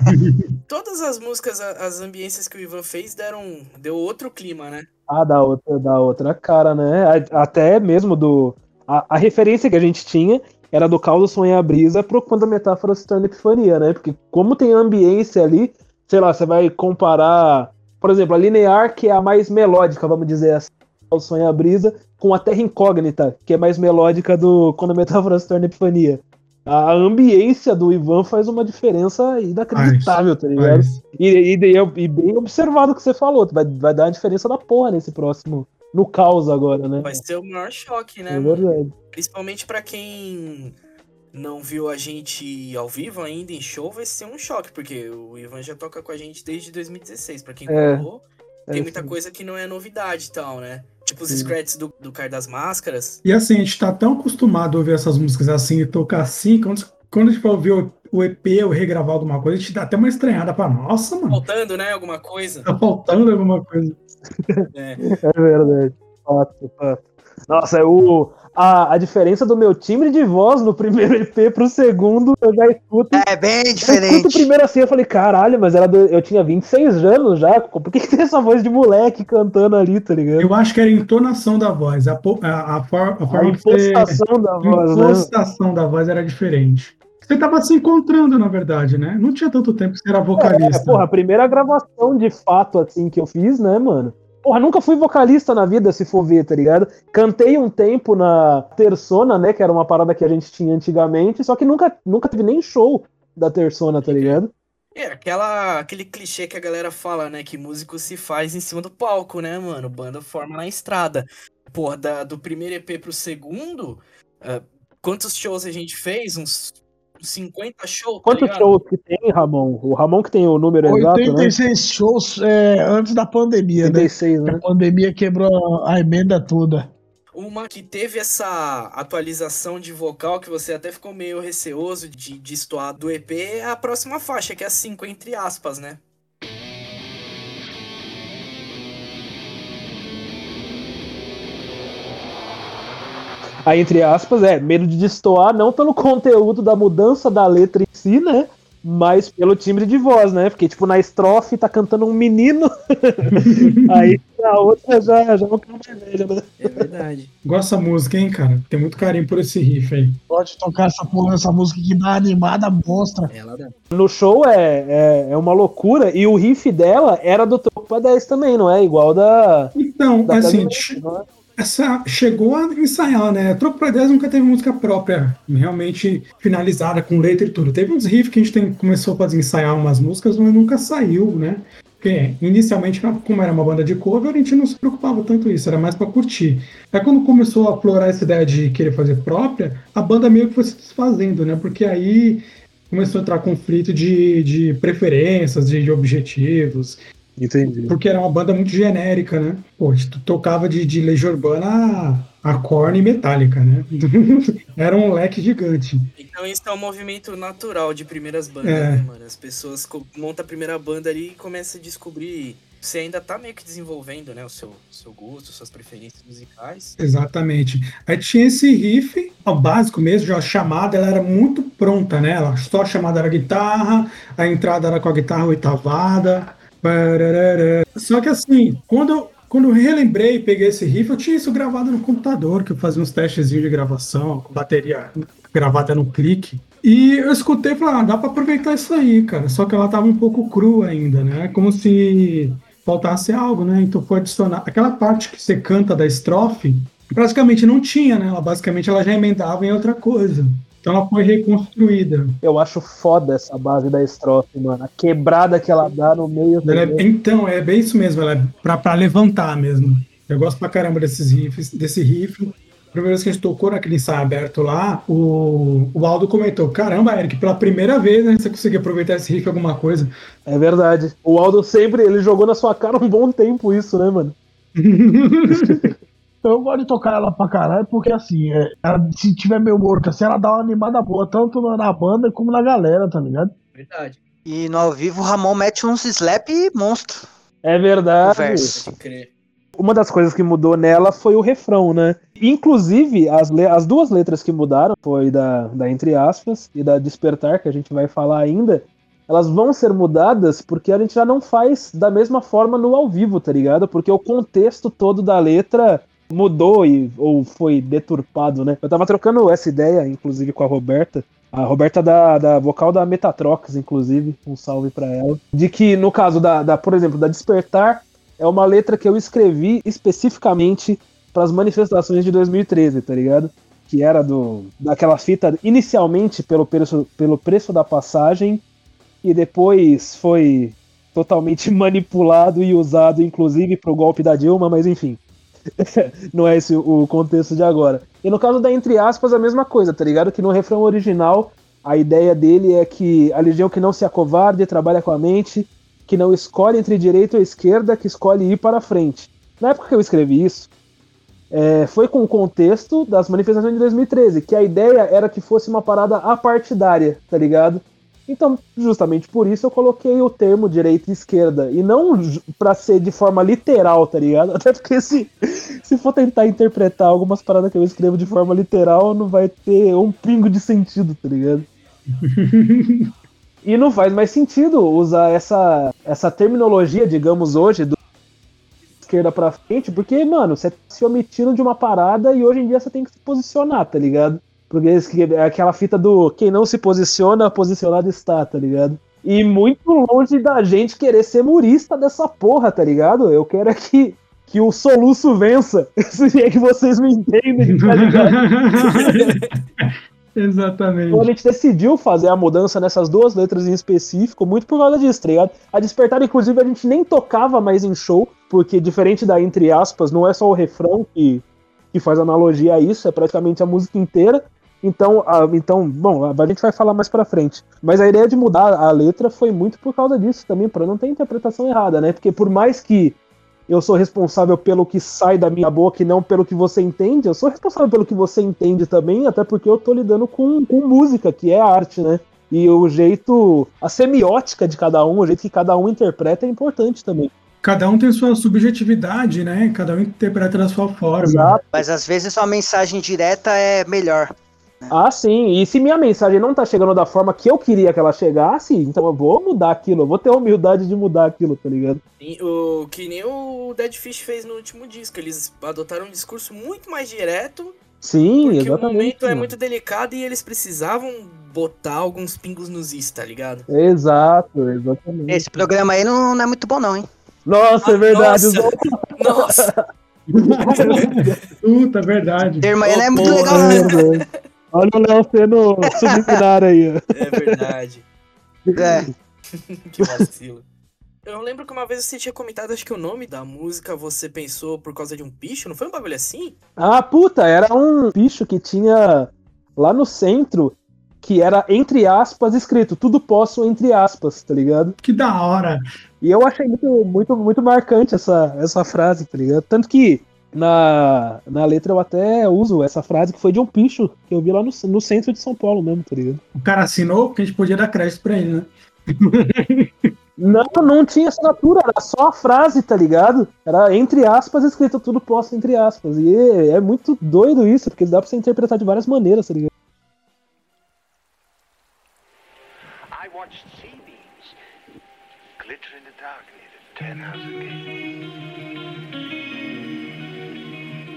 S2: Todas as músicas, as ambiências que o Ivan fez deram deu outro clima, né?
S3: Ah, da outra, da outra cara, né? Até mesmo do. A, a referência que a gente tinha era do Caldo Sonha a Brisa pro quando a metáfora se torna epifania, né? Porque como tem ambiência ali, sei lá, você vai comparar, por exemplo, a linear, que é a mais melódica, vamos dizer assim, Caldo Sonha a Brisa, com a Terra Incógnita, que é mais melódica do quando a metáfora se torna epifania. A ambiência do Ivan faz uma diferença inacreditável, tá ligado?
S6: Mas,
S3: E, e, e bem observado o que você falou, vai, vai dar uma diferença da porra nesse próximo. No caos agora, né?
S2: Vai ser o maior choque, né?
S3: É verdade.
S2: Principalmente pra quem não viu a gente ao vivo ainda em show, vai ser um choque, porque o Ivan já toca com a gente desde 2016. Pra quem
S3: É,
S2: colou,
S3: é
S2: tem muita
S3: sim.
S2: coisa que não é novidade e tal, né? Tipo os
S3: Sim.
S2: scratches do, do Car das Máscaras.
S6: e assim, a gente tá tão acostumado a ouvir essas músicas assim e tocar assim, quando, quando a gente vai ouvir o, o EP ou regravar alguma coisa, a gente dá até uma estranhada pra nossa, mano.
S2: Faltando, né? Alguma coisa.
S6: Tá faltando alguma coisa.
S2: É.
S3: É verdade. Fato, fato. Nossa, é o, a, a diferença do meu timbre de voz no primeiro EP pro segundo, eu já escuto.
S4: É bem
S3: Eu escuto
S4: diferente.
S3: primeiro assim, eu falei, caralho, mas era do- eu tinha 26 anos já. Por que, que tem essa voz de moleque cantando ali, tá ligado?
S6: Eu acho que era a entonação da voz. A, a, a, a
S3: A
S6: forma que você.
S3: impostação da
S6: A
S3: voz, né?
S6: impostação da voz era diferente. Você tava se encontrando, na verdade, né? Não tinha tanto tempo que você era vocalista.
S3: É, porra, a primeira gravação de fato, assim, que eu fiz, né, mano? Porra, nunca fui vocalista na vida, se for ver, tá ligado? Cantei um tempo na Tersona, né, que era uma parada que a gente tinha antigamente, só que nunca, nunca teve nem show da Tersona, tá ligado?
S2: É, aquela, aquele clichê que a galera fala, né? Que músico se faz em cima do palco, né, mano? Banda forma na estrada. Porra, da- do primeiro EP pro segundo, ah, quantos shows a gente fez? Uns 50 shows, tá
S3: Quantos
S2: ligado?
S3: shows que tem, Ramon? O Ramon que tem o número exato, né?
S5: 86 shows é, antes da pandemia, né?
S3: 86, né?
S5: A pandemia quebrou a emenda toda.
S2: Uma que teve essa atualização de vocal que você até ficou meio receoso de destoar do EP é a próxima faixa, que é a 5 entre aspas, né?
S3: Aí, entre aspas, é medo de destoar, não pelo conteúdo da mudança da letra em si, né? Mas pelo timbre de voz, né? Porque, tipo, na estrofe tá cantando um menino, aí na outra já, já é um cara mais velho, né?
S2: É verdade.
S6: Gosto dessa música, hein, cara? Tem muito carinho por esse riff aí.
S5: Pode tocar essa porra, essa música que dá animada, mostra.
S2: Ela dá.
S3: No show é, é, é uma loucura, e o riff dela era do Troco pra 10 também, não é? Igual da.
S6: Então,
S3: da
S6: assim,
S3: não é?
S6: Essa chegou a ensaiar, né? Troco pra 10 nunca teve música própria, realmente finalizada com letra e tudo. Teve uns riffs que a gente tem- começou a ensaiar umas músicas, mas nunca saiu, né? Porque inicialmente, como era uma banda de cover, a gente não se preocupava tanto isso, era mais pra curtir. Aí quando começou a florar essa ideia de querer fazer própria, a banda meio que foi se desfazendo, né? Porque aí começou a entrar conflito de, de preferências, de, de objetivos.
S3: Entendi.
S6: Porque era uma banda muito genérica, né? Pô, gente tocava de, de Legião Urbana a, Korn e Metallica, né? era um leque gigante.
S2: Então isso é um movimento natural de primeiras bandas,
S6: É.
S2: né, mano? As pessoas montam a primeira banda ali e começam a descobrir. Você ainda tá meio que desenvolvendo, né? O seu, seu gosto, suas preferências musicais.
S6: Exatamente. Aí tinha esse riff, o básico mesmo, já a chamada ela era muito pronta, né? Ela, só a chamada era guitarra, a entrada era com a guitarra oitavada. Só que assim, quando eu, quando eu relembrei e peguei esse riff, eu tinha isso gravado no computador, que eu fazia uns testezinhos de gravação, com bateria gravada no clique. E eu escutei e falei, ah, dá pra aproveitar isso aí, cara. Só que ela tava um pouco crua ainda, né? Como se faltasse algo, né? Então foi adicionar. Aquela parte que você canta da estrofe, praticamente não tinha, né? Ela basicamente ela já emendava em outra coisa. Então ela foi reconstruída.
S3: Eu acho foda essa base da estrofe, mano. A quebrada que ela dá no meio.
S6: É- então, é bem isso mesmo, ela é pra, pra levantar mesmo. Eu gosto pra caramba desses riffs, desse riff. Primeira vez que a gente tocou naquele ensaio aberto lá, o, o Aldo comentou: Caramba, Eric, pela primeira vez, né? Você conseguiu aproveitar esse riff alguma coisa.
S3: É verdade. O Aldo sempre, ele jogou na sua cara um bom tempo isso, né, mano?
S5: Eu gosto de tocar ela pra caralho, porque assim, é, ela, se tiver meio morta, se ela dá uma animada boa, tanto na, banda como na galera, tá ligado?
S2: Verdade.
S4: E no ao vivo o Ramon mete uns slap monstro
S3: É verdade.
S4: verso.
S2: Pode crer.
S3: Uma das coisas que mudou nela foi o refrão, né? Inclusive, as, le- as duas letras que mudaram foi da, da Entre aspas e da Despertar, que a gente vai falar ainda. Elas vão ser mudadas porque a gente já não faz da mesma forma no ao vivo, tá ligado? Porque o contexto todo da letra mudou e, ou foi deturpado, né? Eu tava trocando essa ideia, inclusive, com a Roberta. A Roberta da, da vocal da Metatrox, inclusive, um salve pra ela. De que, no caso da, da, por exemplo, da Despertar, é uma letra que eu escrevi especificamente para as manifestações de 2013, tá ligado? Que era do daquela fita inicialmente pelo preço, pelo preço da passagem e depois foi totalmente manipulado e usado, inclusive, pro golpe da Dilma, mas enfim. Não é esse o contexto de agora. E no caso da Entre aspas, a mesma coisa, tá ligado? Que no refrão original, a ideia dele é que a legião que não se acovarde, trabalha com a mente, que não escolhe entre direita ou esquerda, que escolhe ir para frente. Na época que eu escrevi isso, é, foi com o contexto das manifestações de 2013, que a ideia era que fosse uma parada apartidária, tá ligado? Então, justamente por isso eu coloquei o termo direita e esquerda, e não pra ser de forma literal, tá ligado? Até porque se, se for tentar interpretar algumas paradas que eu escrevo de forma literal, não vai ter um pingo de sentido, tá ligado? E não faz mais sentido usar essa, essa terminologia, digamos, hoje, do esquerda pra frente, porque, mano, você tá se omitindo de uma parada e hoje em dia você tem que se posicionar, tá ligado? Porque é aquela fita do quem não se posiciona, posicionado está, tá ligado? E muito longe da gente querer ser murista dessa porra, tá ligado? Eu quero é que, que o soluço vença. Se é que vocês me entendem, tá ligado?
S6: Exatamente.
S3: Então a gente decidiu fazer a mudança nessas duas letras em específico, muito por causa disso, tá ligado? A Despertar, inclusive, a gente nem tocava mais em show, porque diferente da Entre aspas, não é só o refrão que, que faz analogia a isso, é praticamente a música inteira. Então, a- então, bom, a, gente vai falar mais pra frente. Mas a ideia de mudar a letra foi muito por causa disso também, pra não ter interpretação errada, né? Porque por mais que eu sou responsável pelo que sai da minha boca e não pelo que você entende, eu sou responsável pelo que você entende também, até porque eu tô lidando com, com música, que é arte, né? E o jeito, a semiótica de cada um, o jeito que cada um interpreta é importante também.
S6: Cada um tem sua subjetividade, né? Cada um interpreta da sua forma.
S3: Exato.
S4: Mas às vezes uma mensagem direta é melhor.
S3: Ah, sim. E se minha mensagem não tá chegando da forma que eu queria que ela chegasse, então eu vou mudar aquilo, eu vou ter a humildade de mudar aquilo, tá ligado?
S2: E o que nem o Dead Fish fez no último disco. Eles adotaram um discurso muito mais direto,
S3: Sim,
S2: porque o
S3: exatamente.
S2: momento é
S3: mano.
S2: muito delicado e eles precisavam botar alguns pingos nos is, tá ligado?
S3: Exato, exatamente.
S4: Esse programa aí não, não é muito bom, não, hein?
S3: Nossa, é
S2: Ah,
S3: verdade.
S2: nossa.
S3: os-
S2: Nossa!
S6: Puta, verdade.
S4: O termo aí não é muito legal,
S3: É
S4: não.
S3: verdade. Olha o Léo sendo subliminar aí. ó.
S2: É verdade.
S4: É.
S2: que vacilo. Eu lembro que uma vez você tinha comentado, acho que o nome da música você pensou por causa de um bicho, não foi um bagulho assim?
S3: Ah, puta, era um bicho que tinha lá no centro que era entre aspas escrito tudo posso entre aspas, tá ligado?
S6: Que da hora.
S3: E eu achei muito, muito, muito marcante essa, essa frase, tá ligado? Tanto que na, na letra eu até uso essa frase que foi de um bicho que eu vi lá no, no centro de São Paulo mesmo, tá ligado?
S6: O cara assinou porque a gente podia dar crédito pra ele, né?
S3: Não, não tinha assinatura, era só a frase, tá ligado? Era entre aspas escrito tudo posso entre aspas. E é, é muito doido isso, porque dá pra você interpretar de várias maneiras, tá ligado?
S8: I watched sea beams glitter in the dark near the ten house gate.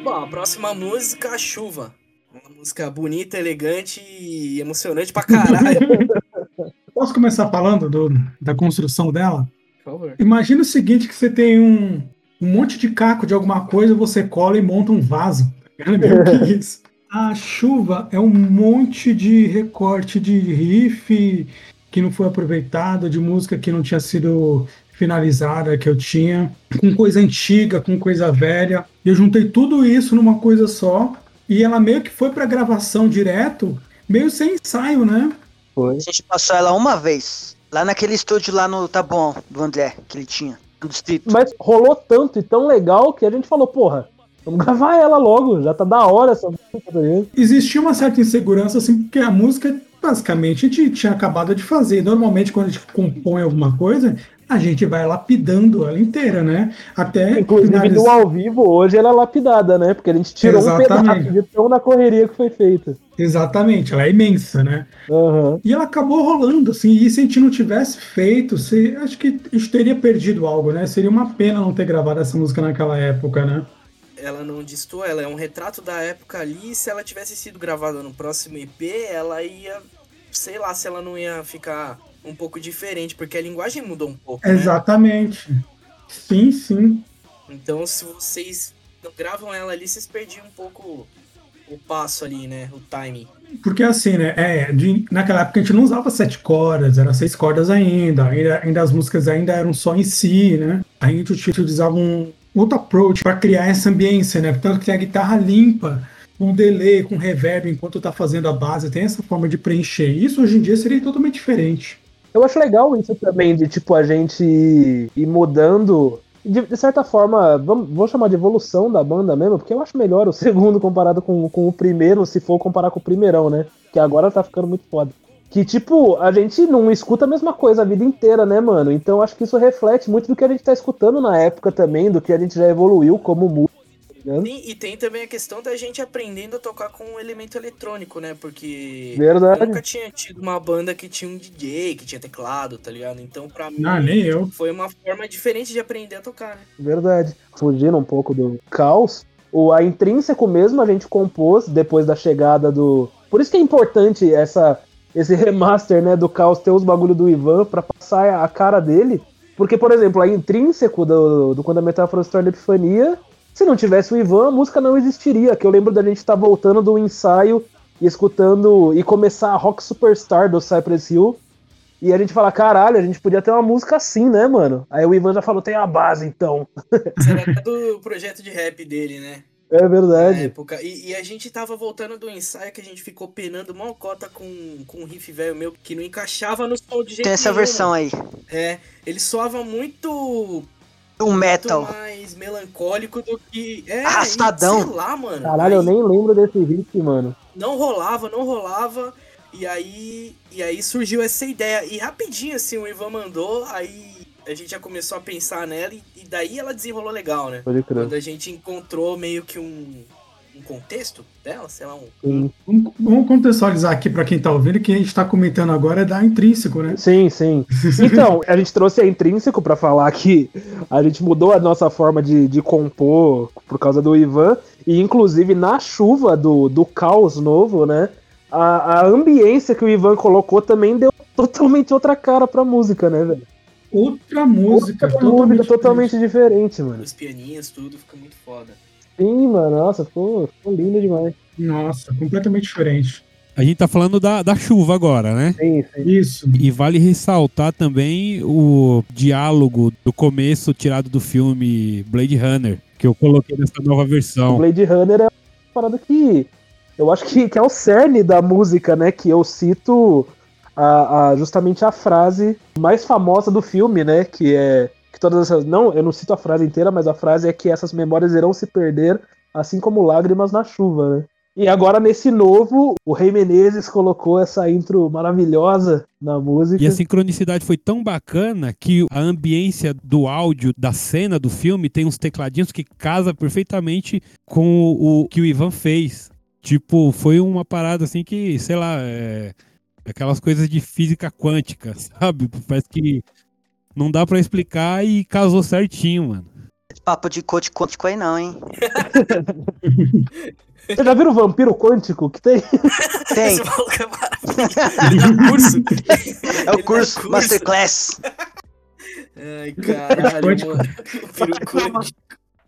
S2: Bom, a próxima música, A Chuva. Uma música bonita, elegante e emocionante pra caralho.
S6: Posso começar falando do- da construção dela?
S2: Por favor.
S6: Imagina o seguinte, que você tem um, um monte de caco de alguma coisa, você cola e monta um vaso. É meio que isso. A chuva é um monte de recorte de riff que não foi aproveitado, de música que não tinha sido finalizada que eu tinha, com coisa antiga, com coisa velha. E eu juntei tudo isso numa coisa só. E ela meio que foi pra gravação direto, meio sem ensaio, né?
S3: Foi.
S4: A gente passou ela uma vez. Lá naquele estúdio lá no Tá Bom, do André, que ele tinha. No distrito.
S3: Mas rolou tanto e tão legal que a gente falou, porra, vamos gravar ela logo, já tá da hora essa música, tá?
S6: Existia uma certa insegurança, assim, porque a música, basicamente, a gente tinha acabado de fazer. Normalmente, quando a gente compõe alguma coisa, a gente vai lapidando ela inteira, né? Até
S3: Inclusive
S6: finalizar-
S3: no ao vivo hoje ela é lapidada, né? Porque a gente tirou um
S6: Exatamente.
S3: pedaço de tão na correria que foi feita.
S6: Exatamente, ela é imensa, né?
S3: Aham.
S6: E ela acabou rolando, assim, e se a gente não tivesse feito, se, acho que a gente teria perdido algo, né? Seria uma pena não ter gravado essa música naquela época, né?
S2: Ela não distou, ela é um retrato da época ali. Se ela tivesse sido gravada no próximo EP, ela ia. Sei lá se ela não ia ficar um pouco diferente, porque a linguagem mudou um pouco. Né?
S6: Exatamente. Sim, sim.
S2: Então, se vocês não gravam ela ali, vocês perdiam um pouco o passo ali, né? O timing.
S6: Porque assim, né? É, de- naquela época a gente não usava sete cordas, era seis cordas ainda, ainda, ainda as músicas ainda eram só em si, né? A gente utilizava um outro approach para criar essa ambiência, né? Tanto que a guitarra limpa, com delay, com reverb, enquanto tá fazendo a base, tem essa forma de preencher. Isso hoje em dia seria totalmente diferente.
S3: Eu acho legal isso também, de tipo, a gente ir mudando. De, de certa forma, vamos, vou chamar de evolução da banda mesmo, porque eu acho melhor o segundo comparado com, com o primeiro, se for comparar com o primeirão, né? Que agora tá ficando muito foda. Que, tipo, a gente não escuta a mesma coisa a vida inteira, né, mano? Então acho que isso reflete muito do que a gente tá escutando na época também, do que a gente já evoluiu como músico, tá ligado?
S2: Sim, e tem também a questão da gente aprendendo a tocar com um elemento eletrônico, né? Porque
S3: Verdade.
S2: eu nunca tinha tido uma banda que tinha um DJ, que tinha teclado, tá ligado? Então, pra mim,
S6: Ah, nem eu.
S2: foi uma forma diferente de aprender a tocar, né?
S3: Verdade. Fugindo um pouco do caos, o, a intrínseco mesmo a gente compôs depois da chegada do. Por isso que é importante essa, esse remaster né, do caos ter os bagulho do Ivan pra passar a cara dele. Porque, por exemplo, a intrínseco do, do Quando a Metáfora se torna Epifania, se não tivesse o Ivan, a música não existiria. Que eu lembro da gente estar voltando do ensaio e escutando e começar a Rock Superstar do Cypress Hill. E a gente fala, caralho, a gente podia ter uma música assim, né, mano? Aí o Ivan já falou, tem a base então.
S2: Isso era até do projeto de rap dele, né?
S3: É
S2: Na
S3: verdade.
S2: época. E, e a gente tava voltando do ensaio que a gente ficou penando mal cota com, com um riff velho meu que não encaixava no som de jeito
S4: Tem essa
S2: nenhum,
S4: versão aí.
S2: É, ele soava muito
S4: Um metal.
S2: mais melancólico do que. É,
S4: Arrastadão.
S2: sei lá, mano.
S3: Caralho, eu nem lembro desse hit, mano.
S2: Não rolava, não rolava. E aí, e aí surgiu essa ideia. E rapidinho, assim, o Ivan mandou, aí a gente já começou a pensar nela e, e daí ela desenrolou legal, né?
S3: Pode crer.
S2: Quando a gente encontrou meio que um, um contexto dela, sei lá, um.
S3: Sim,
S6: Vamos, contextualizar aqui para quem tá ouvindo que a gente tá comentando agora é da Intrínseco, né?
S3: sim. sim. Então, a gente trouxe a Intrínseco pra falar que a gente mudou a nossa forma de, de compor por causa do Ivan. E, inclusive, na chuva do, do caos novo, né? A, a ambiência que o Ivan colocou também deu totalmente outra cara pra música, né, velho?
S6: Outra música,
S3: Outra
S6: totalmente,
S3: música totalmente diferente, mano.
S2: Os pianinhos, tudo, fica muito foda.
S3: Sim, mano. Nossa, ficou, ficou lindo demais.
S6: Nossa, completamente diferente.
S7: A gente tá falando da, da chuva agora, né?
S3: Sim, sim.
S6: Isso.
S7: E vale ressaltar também o diálogo do começo tirado do filme Blade Runner, que eu coloquei nessa nova
S3: O
S7: versão.
S3: Blade Runner é uma parada que eu acho que, que é o cerne da música, né? Que eu cito a, a- justamente a frase mais famosa do filme, né? Que é que todas essas. Não, eu não cito a frase inteira, mas a frase é que essas memórias irão se perder, assim como lágrimas na chuva, né? E agora, nesse novo, o Rei Menezes colocou essa intro maravilhosa na música.
S7: E a sincronicidade foi tão bacana que a ambiência do áudio da cena do filme tem uns tecladinhos que casa perfeitamente com o, que o Ivan fez. Tipo, foi uma parada assim que, sei lá, é, aquelas coisas de física quântica, sabe? Parece que não dá pra explicar e casou certinho, mano.
S4: Papo de coach quântico aí não, hein?
S3: Você já viram o Vampiro Quântico que tem?
S4: Tem.
S2: Esse maluco é maravilhoso. Ele curso.
S4: É o
S2: Ele
S4: curso Masterclass.
S2: Ai, caralho,
S6: Quântico.
S2: mano. Um quântico.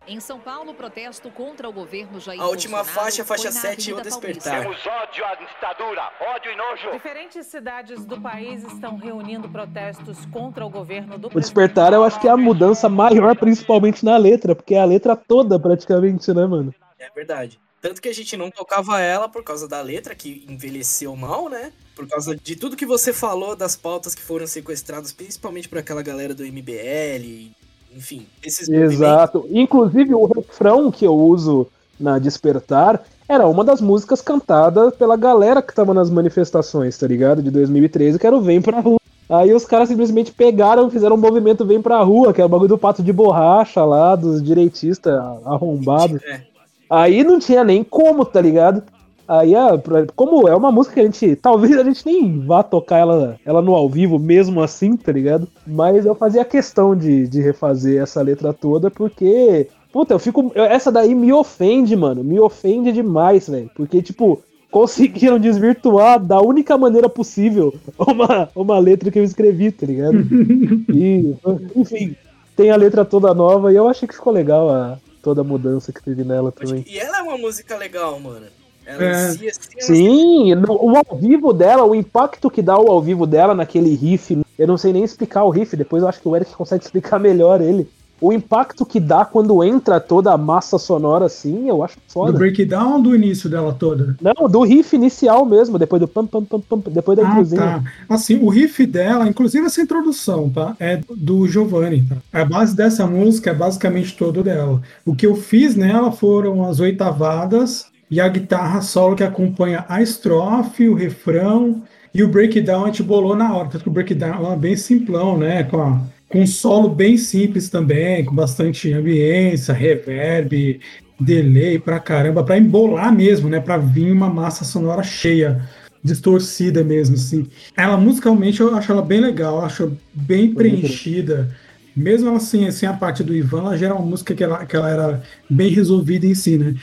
S9: Em São Paulo, protesto contra o governo Jair
S2: A última
S9: Bolsonaro
S2: faixa, faixa
S9: na
S2: 7, o Despertar.
S8: Temos ódio à ditadura, ódio e nojo.
S10: Diferentes cidades do país estão reunindo protestos contra o governo do
S3: O Despertar eu acho que é a mudança maior, principalmente na letra, porque é a letra toda praticamente, né, mano?
S2: É verdade. Tanto que a gente não tocava ela por causa da letra, que envelheceu mal, né? Por causa de tudo que você falou das pautas que foram sequestradas, principalmente por aquela galera do MBL, enfim, esses movimentos.
S3: Exato. Inclusive, o refrão que eu uso na Despertar era uma das músicas cantadas pela galera que tava nas manifestações, tá ligado? De 2013, que era o Vem Pra Rua. Aí os caras simplesmente pegaram, fizeram um movimento Vem Pra Rua, que é o bagulho do pato de borracha lá, dos direitistas arrombados.
S2: É.
S3: Aí não tinha nem como, tá ligado? Aí, ah, como é uma música que a gente. Talvez a gente nem vá tocar ela, ela no ao vivo mesmo assim, tá ligado? Mas eu fazia questão de, de refazer essa letra toda, porque. Puta, eu fico. eu- Essa daí me ofende, mano. Me ofende demais, velho. Porque, tipo, conseguiram desvirtuar da única maneira possível uma, uma letra que eu escrevi, tá ligado? E, enfim, tem a letra toda nova e eu achei que ficou legal a, toda a mudança que teve nela também.
S2: E ela é uma música legal, mano. Ela
S6: É.
S2: assim,
S3: Sim, no- o ao vivo dela, o impacto que dá o ao vivo dela naquele riff, eu não sei nem explicar o riff, depois eu acho que o Eric consegue explicar melhor ele. O impacto que dá quando entra toda a massa sonora assim, eu acho
S6: Do
S3: foda.
S6: breakdown ou do início dela toda?
S3: Não, do riff inicial mesmo, depois do pam pam pam pam, depois da
S6: Ah,
S3: inclusinha.
S6: tá. Assim, o riff dela, inclusive essa introdução, tá? É do Giovanni, tá? A base dessa música é basicamente todo dela. O que eu fiz nela foram as oitavadas e a guitarra solo que acompanha a estrofe, o refrão e o breakdown a gente bolou na hora. Tanto que o breakdown é bem simplão, né? Com, a- com um solo bem simples também, com bastante ambiência, reverb, delay pra caramba, pra embolar mesmo, né? Pra vir uma massa sonora cheia distorcida mesmo, assim. Ela musicalmente eu acho ela bem legal, eu acho bem preenchida. Mesmo sem, sem a parte do Ivan, ela gera uma música que ela, que ela era bem resolvida em si, né?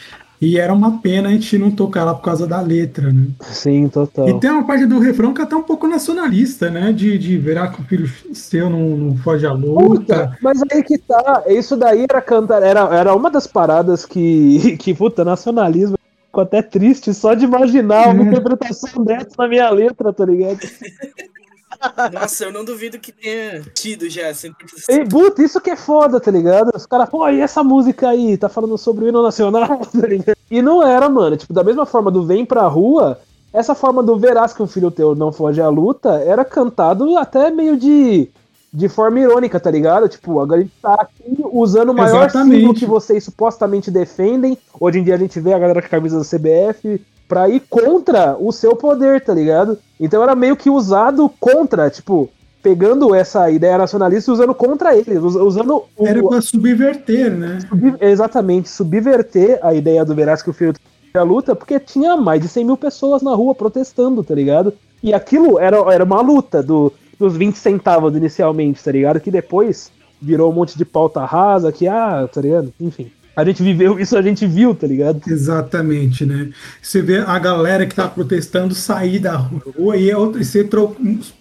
S6: E era uma pena a gente não tocar ela por causa da letra, né?
S3: Sim, total.
S6: E tem uma parte do refrão que é até um pouco nacionalista, né? De, de verá que o filho seu não, não foge à luta.
S3: Puta, mas aí que tá, isso daí era cantar, era, era uma das paradas que, que, puta, nacionalismo, ficou até triste só de imaginar uma
S6: Hum.
S3: interpretação dessa na minha letra, tá ligado?
S2: Nossa, eu não duvido que tenha tido já essa interpretação.
S3: E, puta, isso que é foda, tá ligado? Os caras, pô, e essa música aí? Tá falando sobre o hino nacional, tá ligado? E não era, mano. Tipo, da mesma forma do Vem Pra Rua, essa forma do Verás que o filho teu não foge à luta era cantado até meio de, de forma irônica, tá ligado? Tipo, agora a gente tá aqui usando o maior
S6: Exatamente.
S3: símbolo que vocês supostamente defendem. Hoje em dia a gente vê a galera com a camisa da CBF pra ir contra o seu poder, tá ligado? Então era meio que usado contra, tipo, pegando essa ideia nacionalista e usando contra eles, us- usando o,
S6: Era pra subverter, né?
S3: Sub- exatamente, subverter a ideia do Velasco Filho da luta, porque tinha mais de 100 mil pessoas na rua protestando, tá ligado? E aquilo era, era uma luta do, dos 20 centavos inicialmente, tá ligado? Que depois virou um monte de pauta rasa, que, ah, tá ligado? Enfim. A gente viveu isso, a gente viu, tá ligado?
S6: Exatamente, né? Você vê a galera que tá protestando sair da rua e, é e ser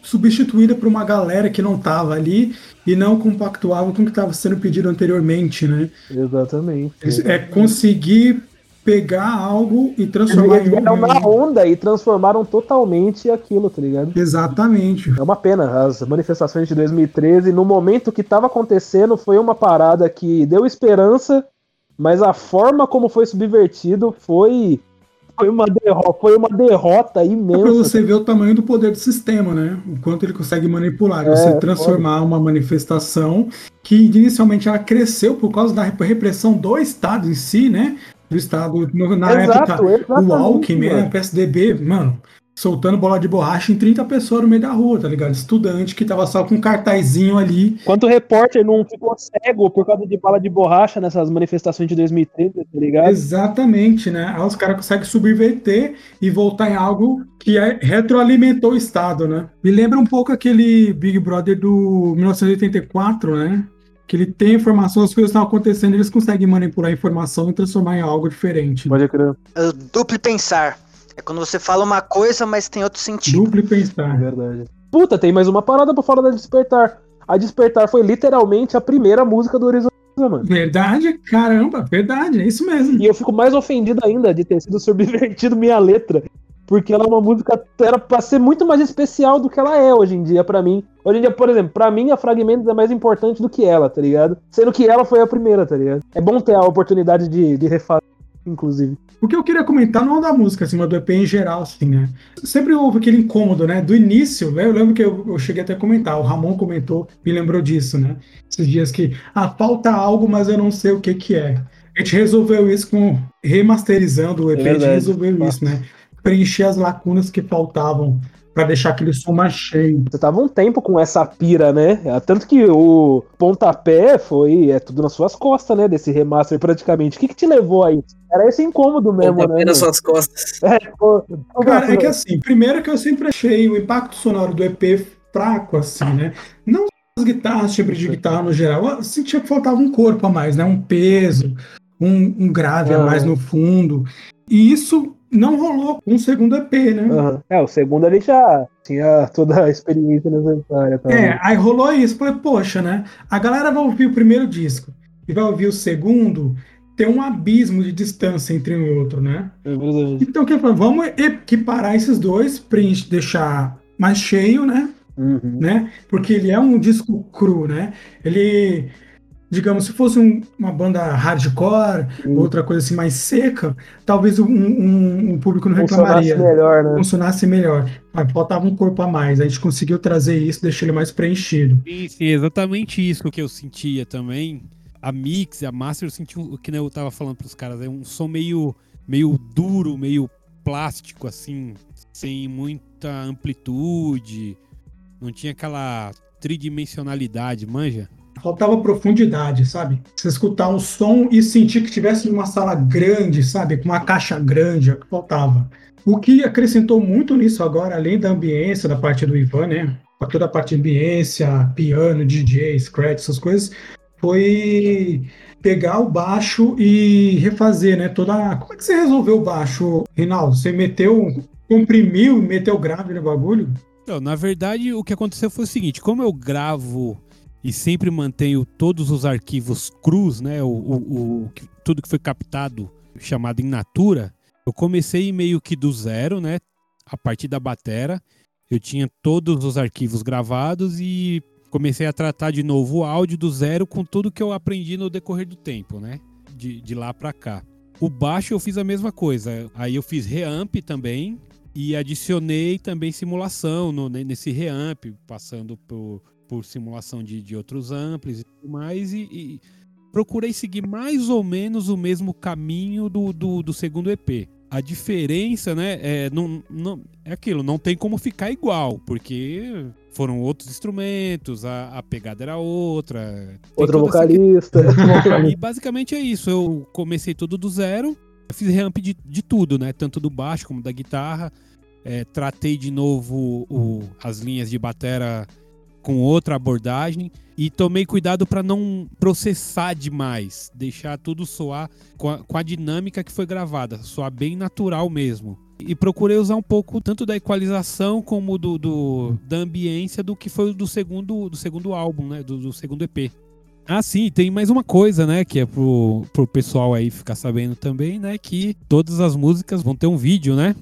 S6: substituída por uma galera que não tava ali e não compactuava com o que estava sendo pedido anteriormente, né?
S3: Exatamente.
S6: É conseguir pegar algo e transformar
S3: Eles
S6: em
S3: vieram na
S6: um.
S3: onda e transformaram totalmente aquilo, tá ligado?
S6: Exatamente.
S3: É uma pena. As manifestações de 2013, no momento que tava acontecendo, foi uma parada que deu esperança, mas a forma como foi subvertido foi. Foi uma, derro foi uma derrota imensa.
S6: você ver o tamanho do poder do sistema, né? O quanto ele consegue manipular.
S3: É,
S6: você transformar uma manifestação que inicialmente ela cresceu por causa da repressão do Estado em si, né? Do Estado, na
S3: Exato,
S6: época, o Alckmin, o PSDB, mano, soltando bola de borracha em 30 pessoas no meio da rua, tá ligado? Estudante que tava só com um cartazinho ali.
S3: Quanto repórter não ficou cego por causa de bala de borracha nessas manifestações de 2013, tá ligado?
S6: Exatamente, né? Aí os caras conseguem subverter e voltar em algo que é- retroalimentou o Estado, né? Me lembra um pouco aquele Big Brother do 1984, né? Que ele tem informação, as coisas estão acontecendo, eles conseguem manipular a informação e transformar em algo diferente.
S3: Pode crer.
S4: É duplo pensar. É quando você fala uma coisa, mas tem outro sentido.
S6: Duplo e
S3: É
S6: pensar.
S3: verdade. Puta, tem mais uma parada pra fora da Despertar. A Despertar foi literalmente a primeira música do Horizonte mano.
S6: Verdade, caramba, verdade, é isso mesmo.
S3: E eu fico mais ofendido ainda de ter sido subvertido minha letra. Porque ela é uma música, era pra ser muito mais especial do que ela é hoje em dia pra mim. Hoje em dia, por exemplo, pra mim a Fragmentos é mais importante do que ela, tá ligado? Sendo que ela foi a primeira, tá ligado? É bom ter a oportunidade de, de refazer, inclusive.
S6: O que eu queria comentar não é da música, assim, mas do EP em geral, assim, né? Sempre houve aquele incômodo, né? Do início, né? eu lembro que eu, eu cheguei até a comentar, o Ramon comentou, me lembrou disso, né? Esses dias que, ah, falta algo, mas eu não sei o que que é. A gente resolveu isso com remasterizando o EP, a gente resolveu isso, né? Preencher as lacunas que faltavam pra deixar aquele som mais cheio.
S3: Você tava um tempo com essa pira, né? Tanto que o pontapé foi é tudo nas suas costas, né? Desse remaster praticamente. O que, que te levou a isso? Era esse incômodo mesmo,
S2: Pontapé
S3: né?
S2: nas suas costas.
S3: É, pô,
S6: Cara, é que assim, primeiro que eu sempre achei o impacto sonoro do EP fraco, assim, né? Não as guitarras, timbre de guitarra no geral, eu sentia que faltava um corpo a mais, né? Um peso, um, um grave a
S3: Ah.
S6: mais no fundo. E isso não rolou o segundo EP, né?
S3: Aham. É, o segundo ele já tinha toda a experiência necessária. Tá?
S6: É, aí rolou isso. Falei, poxa, né? A galera vai ouvir o primeiro disco e vai ouvir o segundo, tem um abismo de distância entre um e outro, né?
S3: É verdade.
S6: Então, o que falei? Vamos equiparar esses dois pra gente deixar mais cheio, né?
S3: Uhum.
S6: né? Porque ele é um disco cru, né? Ele, digamos, se fosse um- uma banda hardcore,
S3: Sim.
S6: outra coisa assim mais seca, talvez um, um- um público não
S3: Funcionasse
S6: reclamaria.
S3: melhor, né?
S6: Funcionasse melhor. Mas faltava um corpo a mais. A gente conseguiu trazer isso, deixar ele mais preenchido.
S7: Sim, sim, exatamente isso que eu sentia também. A mix, a master, eu senti o que eu tava falando pros caras, é um som meio, meio duro, meio plástico, assim, sem muita amplitude. Não tinha aquela tridimensionalidade, manja?
S6: Faltava profundidade, sabe? Você escutar um som e sentir que estivesse numa sala grande, sabe? Com uma caixa grande, é o que faltava. O que acrescentou muito nisso agora, além da ambiência, da parte do Ivan, né? Toda a parte de ambiência, piano, DJ, scratch, essas coisas, foi pegar o baixo e refazer, né? Toda. Como é que você resolveu o baixo, Rinaldo? Você meteu, comprimiu meteu grave no bagulho?
S7: Não, na verdade, o que aconteceu foi o seguinte: como eu gravo e sempre mantenho todos os arquivos crus, né? O, o- o- tudo que foi captado, chamado em natura, eu comecei meio que do zero, né? A partir da batera. Eu tinha todos os arquivos gravados e comecei a tratar de novo o áudio do zero com tudo que eu aprendi no decorrer do tempo, né? De, de lá pra cá. O baixo eu fiz a mesma coisa. Aí eu fiz reamp também, e adicionei também simulação no- ne- nesse reamp, passando por, por simulação de, de outros amplis e tudo mais, e, e procurei seguir mais ou menos o mesmo caminho do, do, do segundo EP. A diferença, né, é, não, não, é aquilo, não tem como ficar igual, porque foram outros instrumentos, a, a pegada era outra.
S3: Outro
S7: toda essa
S3: vocalista.
S7: e basicamente é isso. Eu comecei tudo do zero. Fiz reamp de, de tudo, né? Tanto do baixo como da guitarra. É, tratei de novo o- as linhas de batera com outra abordagem. E tomei cuidado para não processar demais. Deixar tudo soar com a, com a dinâmica que foi gravada. Soar bem natural mesmo. E procurei usar um pouco tanto da equalização como do, do- da ambiência do que foi do segundo, do segundo álbum, né? Do, do segundo EP. Ah, sim, tem mais uma coisa, né? Que é pro, pro pessoal aí ficar sabendo também, né? Que todas as músicas vão ter um vídeo, né?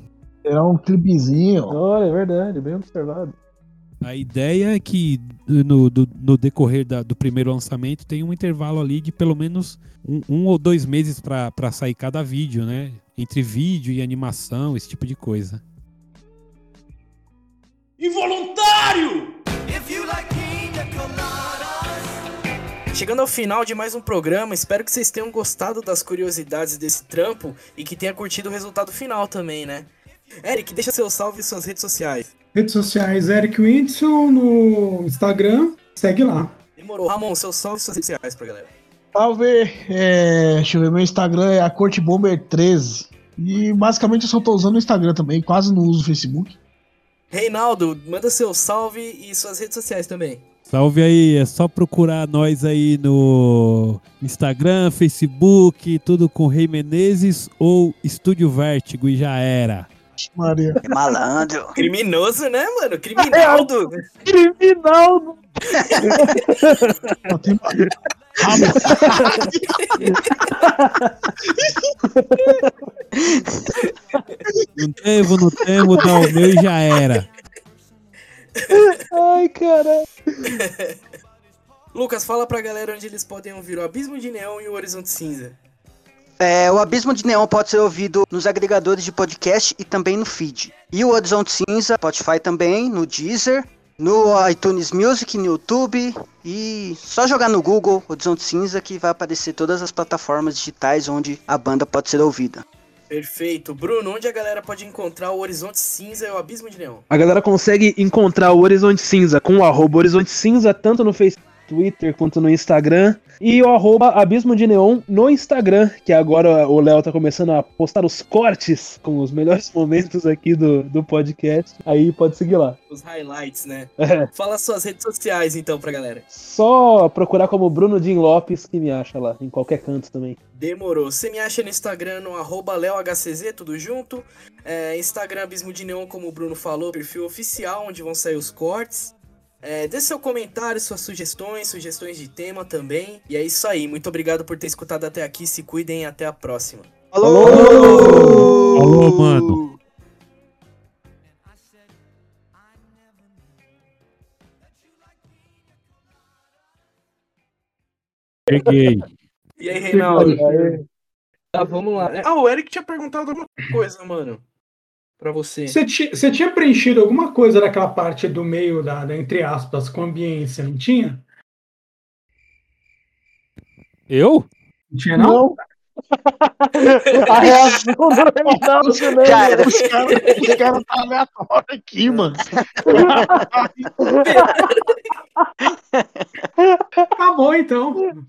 S5: Era um clipezinho.
S3: Olha, é verdade, bem observado.
S7: A ideia é que no, do- no decorrer da- do primeiro lançamento tem um intervalo ali de pelo menos um, um ou dois meses pra pra sair cada vídeo, né? Entre vídeo e animação, esse tipo de coisa.
S1: Involuntário!
S2: Chegando ao final de mais um programa, espero que vocês tenham gostado das curiosidades desse trampo e que tenha curtido o resultado final também, né? Eric, deixa seu salve e suas redes sociais.
S6: Redes sociais, Eric Whindersson no Instagram, segue lá.
S2: Demorou. Ramon, seu salve e suas redes sociais pra galera.
S5: Salve! É, deixa eu ver, meu Instagram é a Corte Bomber 13. E basicamente eu só tô usando o Instagram também, quase não uso o Facebook.
S2: Reinaldo, manda seu salve e suas redes sociais também.
S7: Salve aí, é só procurar nós aí no Instagram, Facebook, tudo com Rei Menezes ou Estúdio Vértigo e já era.
S5: Maria.
S4: Que malandro.
S2: Criminoso, né, mano? Criminaldo.
S3: Criminal!
S5: Só tem-
S7: Não devo, não temo, dá o meu e já era.
S3: Ai, cara.
S2: Lucas, fala pra galera onde eles podem ouvir o Abismo de Neon e o Horizonte Cinza.
S4: É, o Abismo de Neon pode ser ouvido nos agregadores de podcast e também no feed. E o Horizonte Cinza, Spotify também, no Deezer, no iTunes Music, no YouTube e só jogar no Google Horizonte Cinza que vai aparecer todas as plataformas digitais onde a banda pode ser ouvida.
S2: Perfeito. Bruno, onde a galera pode encontrar o Horizonte Cinza e o Abismo de Neon?
S3: A galera consegue encontrar o Horizonte Cinza com o arroba Horizonte Cinza, tanto no Facebook, Twitter quanto no Instagram. E o arroba Abismo de Neon no Instagram, que agora o Léo tá começando a postar os cortes com os melhores momentos aqui do, do podcast. Aí pode seguir lá.
S2: Os highlights, né?
S3: É.
S2: Fala suas redes sociais então pra galera.
S3: Só procurar como Bruno Jim Lopes que me acha lá, em qualquer canto também.
S2: Demorou. Você me acha no Instagram no arroba LeoHCZ, tudo junto. É, Instagram Abismo de Neon, como o Bruno falou, perfil oficial, onde vão sair os cortes. É, dê seu comentário, suas sugestões, sugestões de tema também. E é isso aí. Muito obrigado por ter escutado até aqui. Se cuidem e até a próxima.
S4: Falou!
S7: Alô, mano. Peguei.
S2: E aí, Reinaldo? Tá, vamos lá. Ah, o Eric tinha perguntado alguma coisa, mano. Pra você.
S6: Você ti- você tinha preenchido alguma coisa daquela parte do meio da, da, entre aspas, com ambiência, não tinha?
S7: Eu?
S6: Não tinha, não?
S3: A reação do né?
S4: Cara,
S5: Os caras os caras tá aleatório aqui, mano.
S6: Tá bom, então.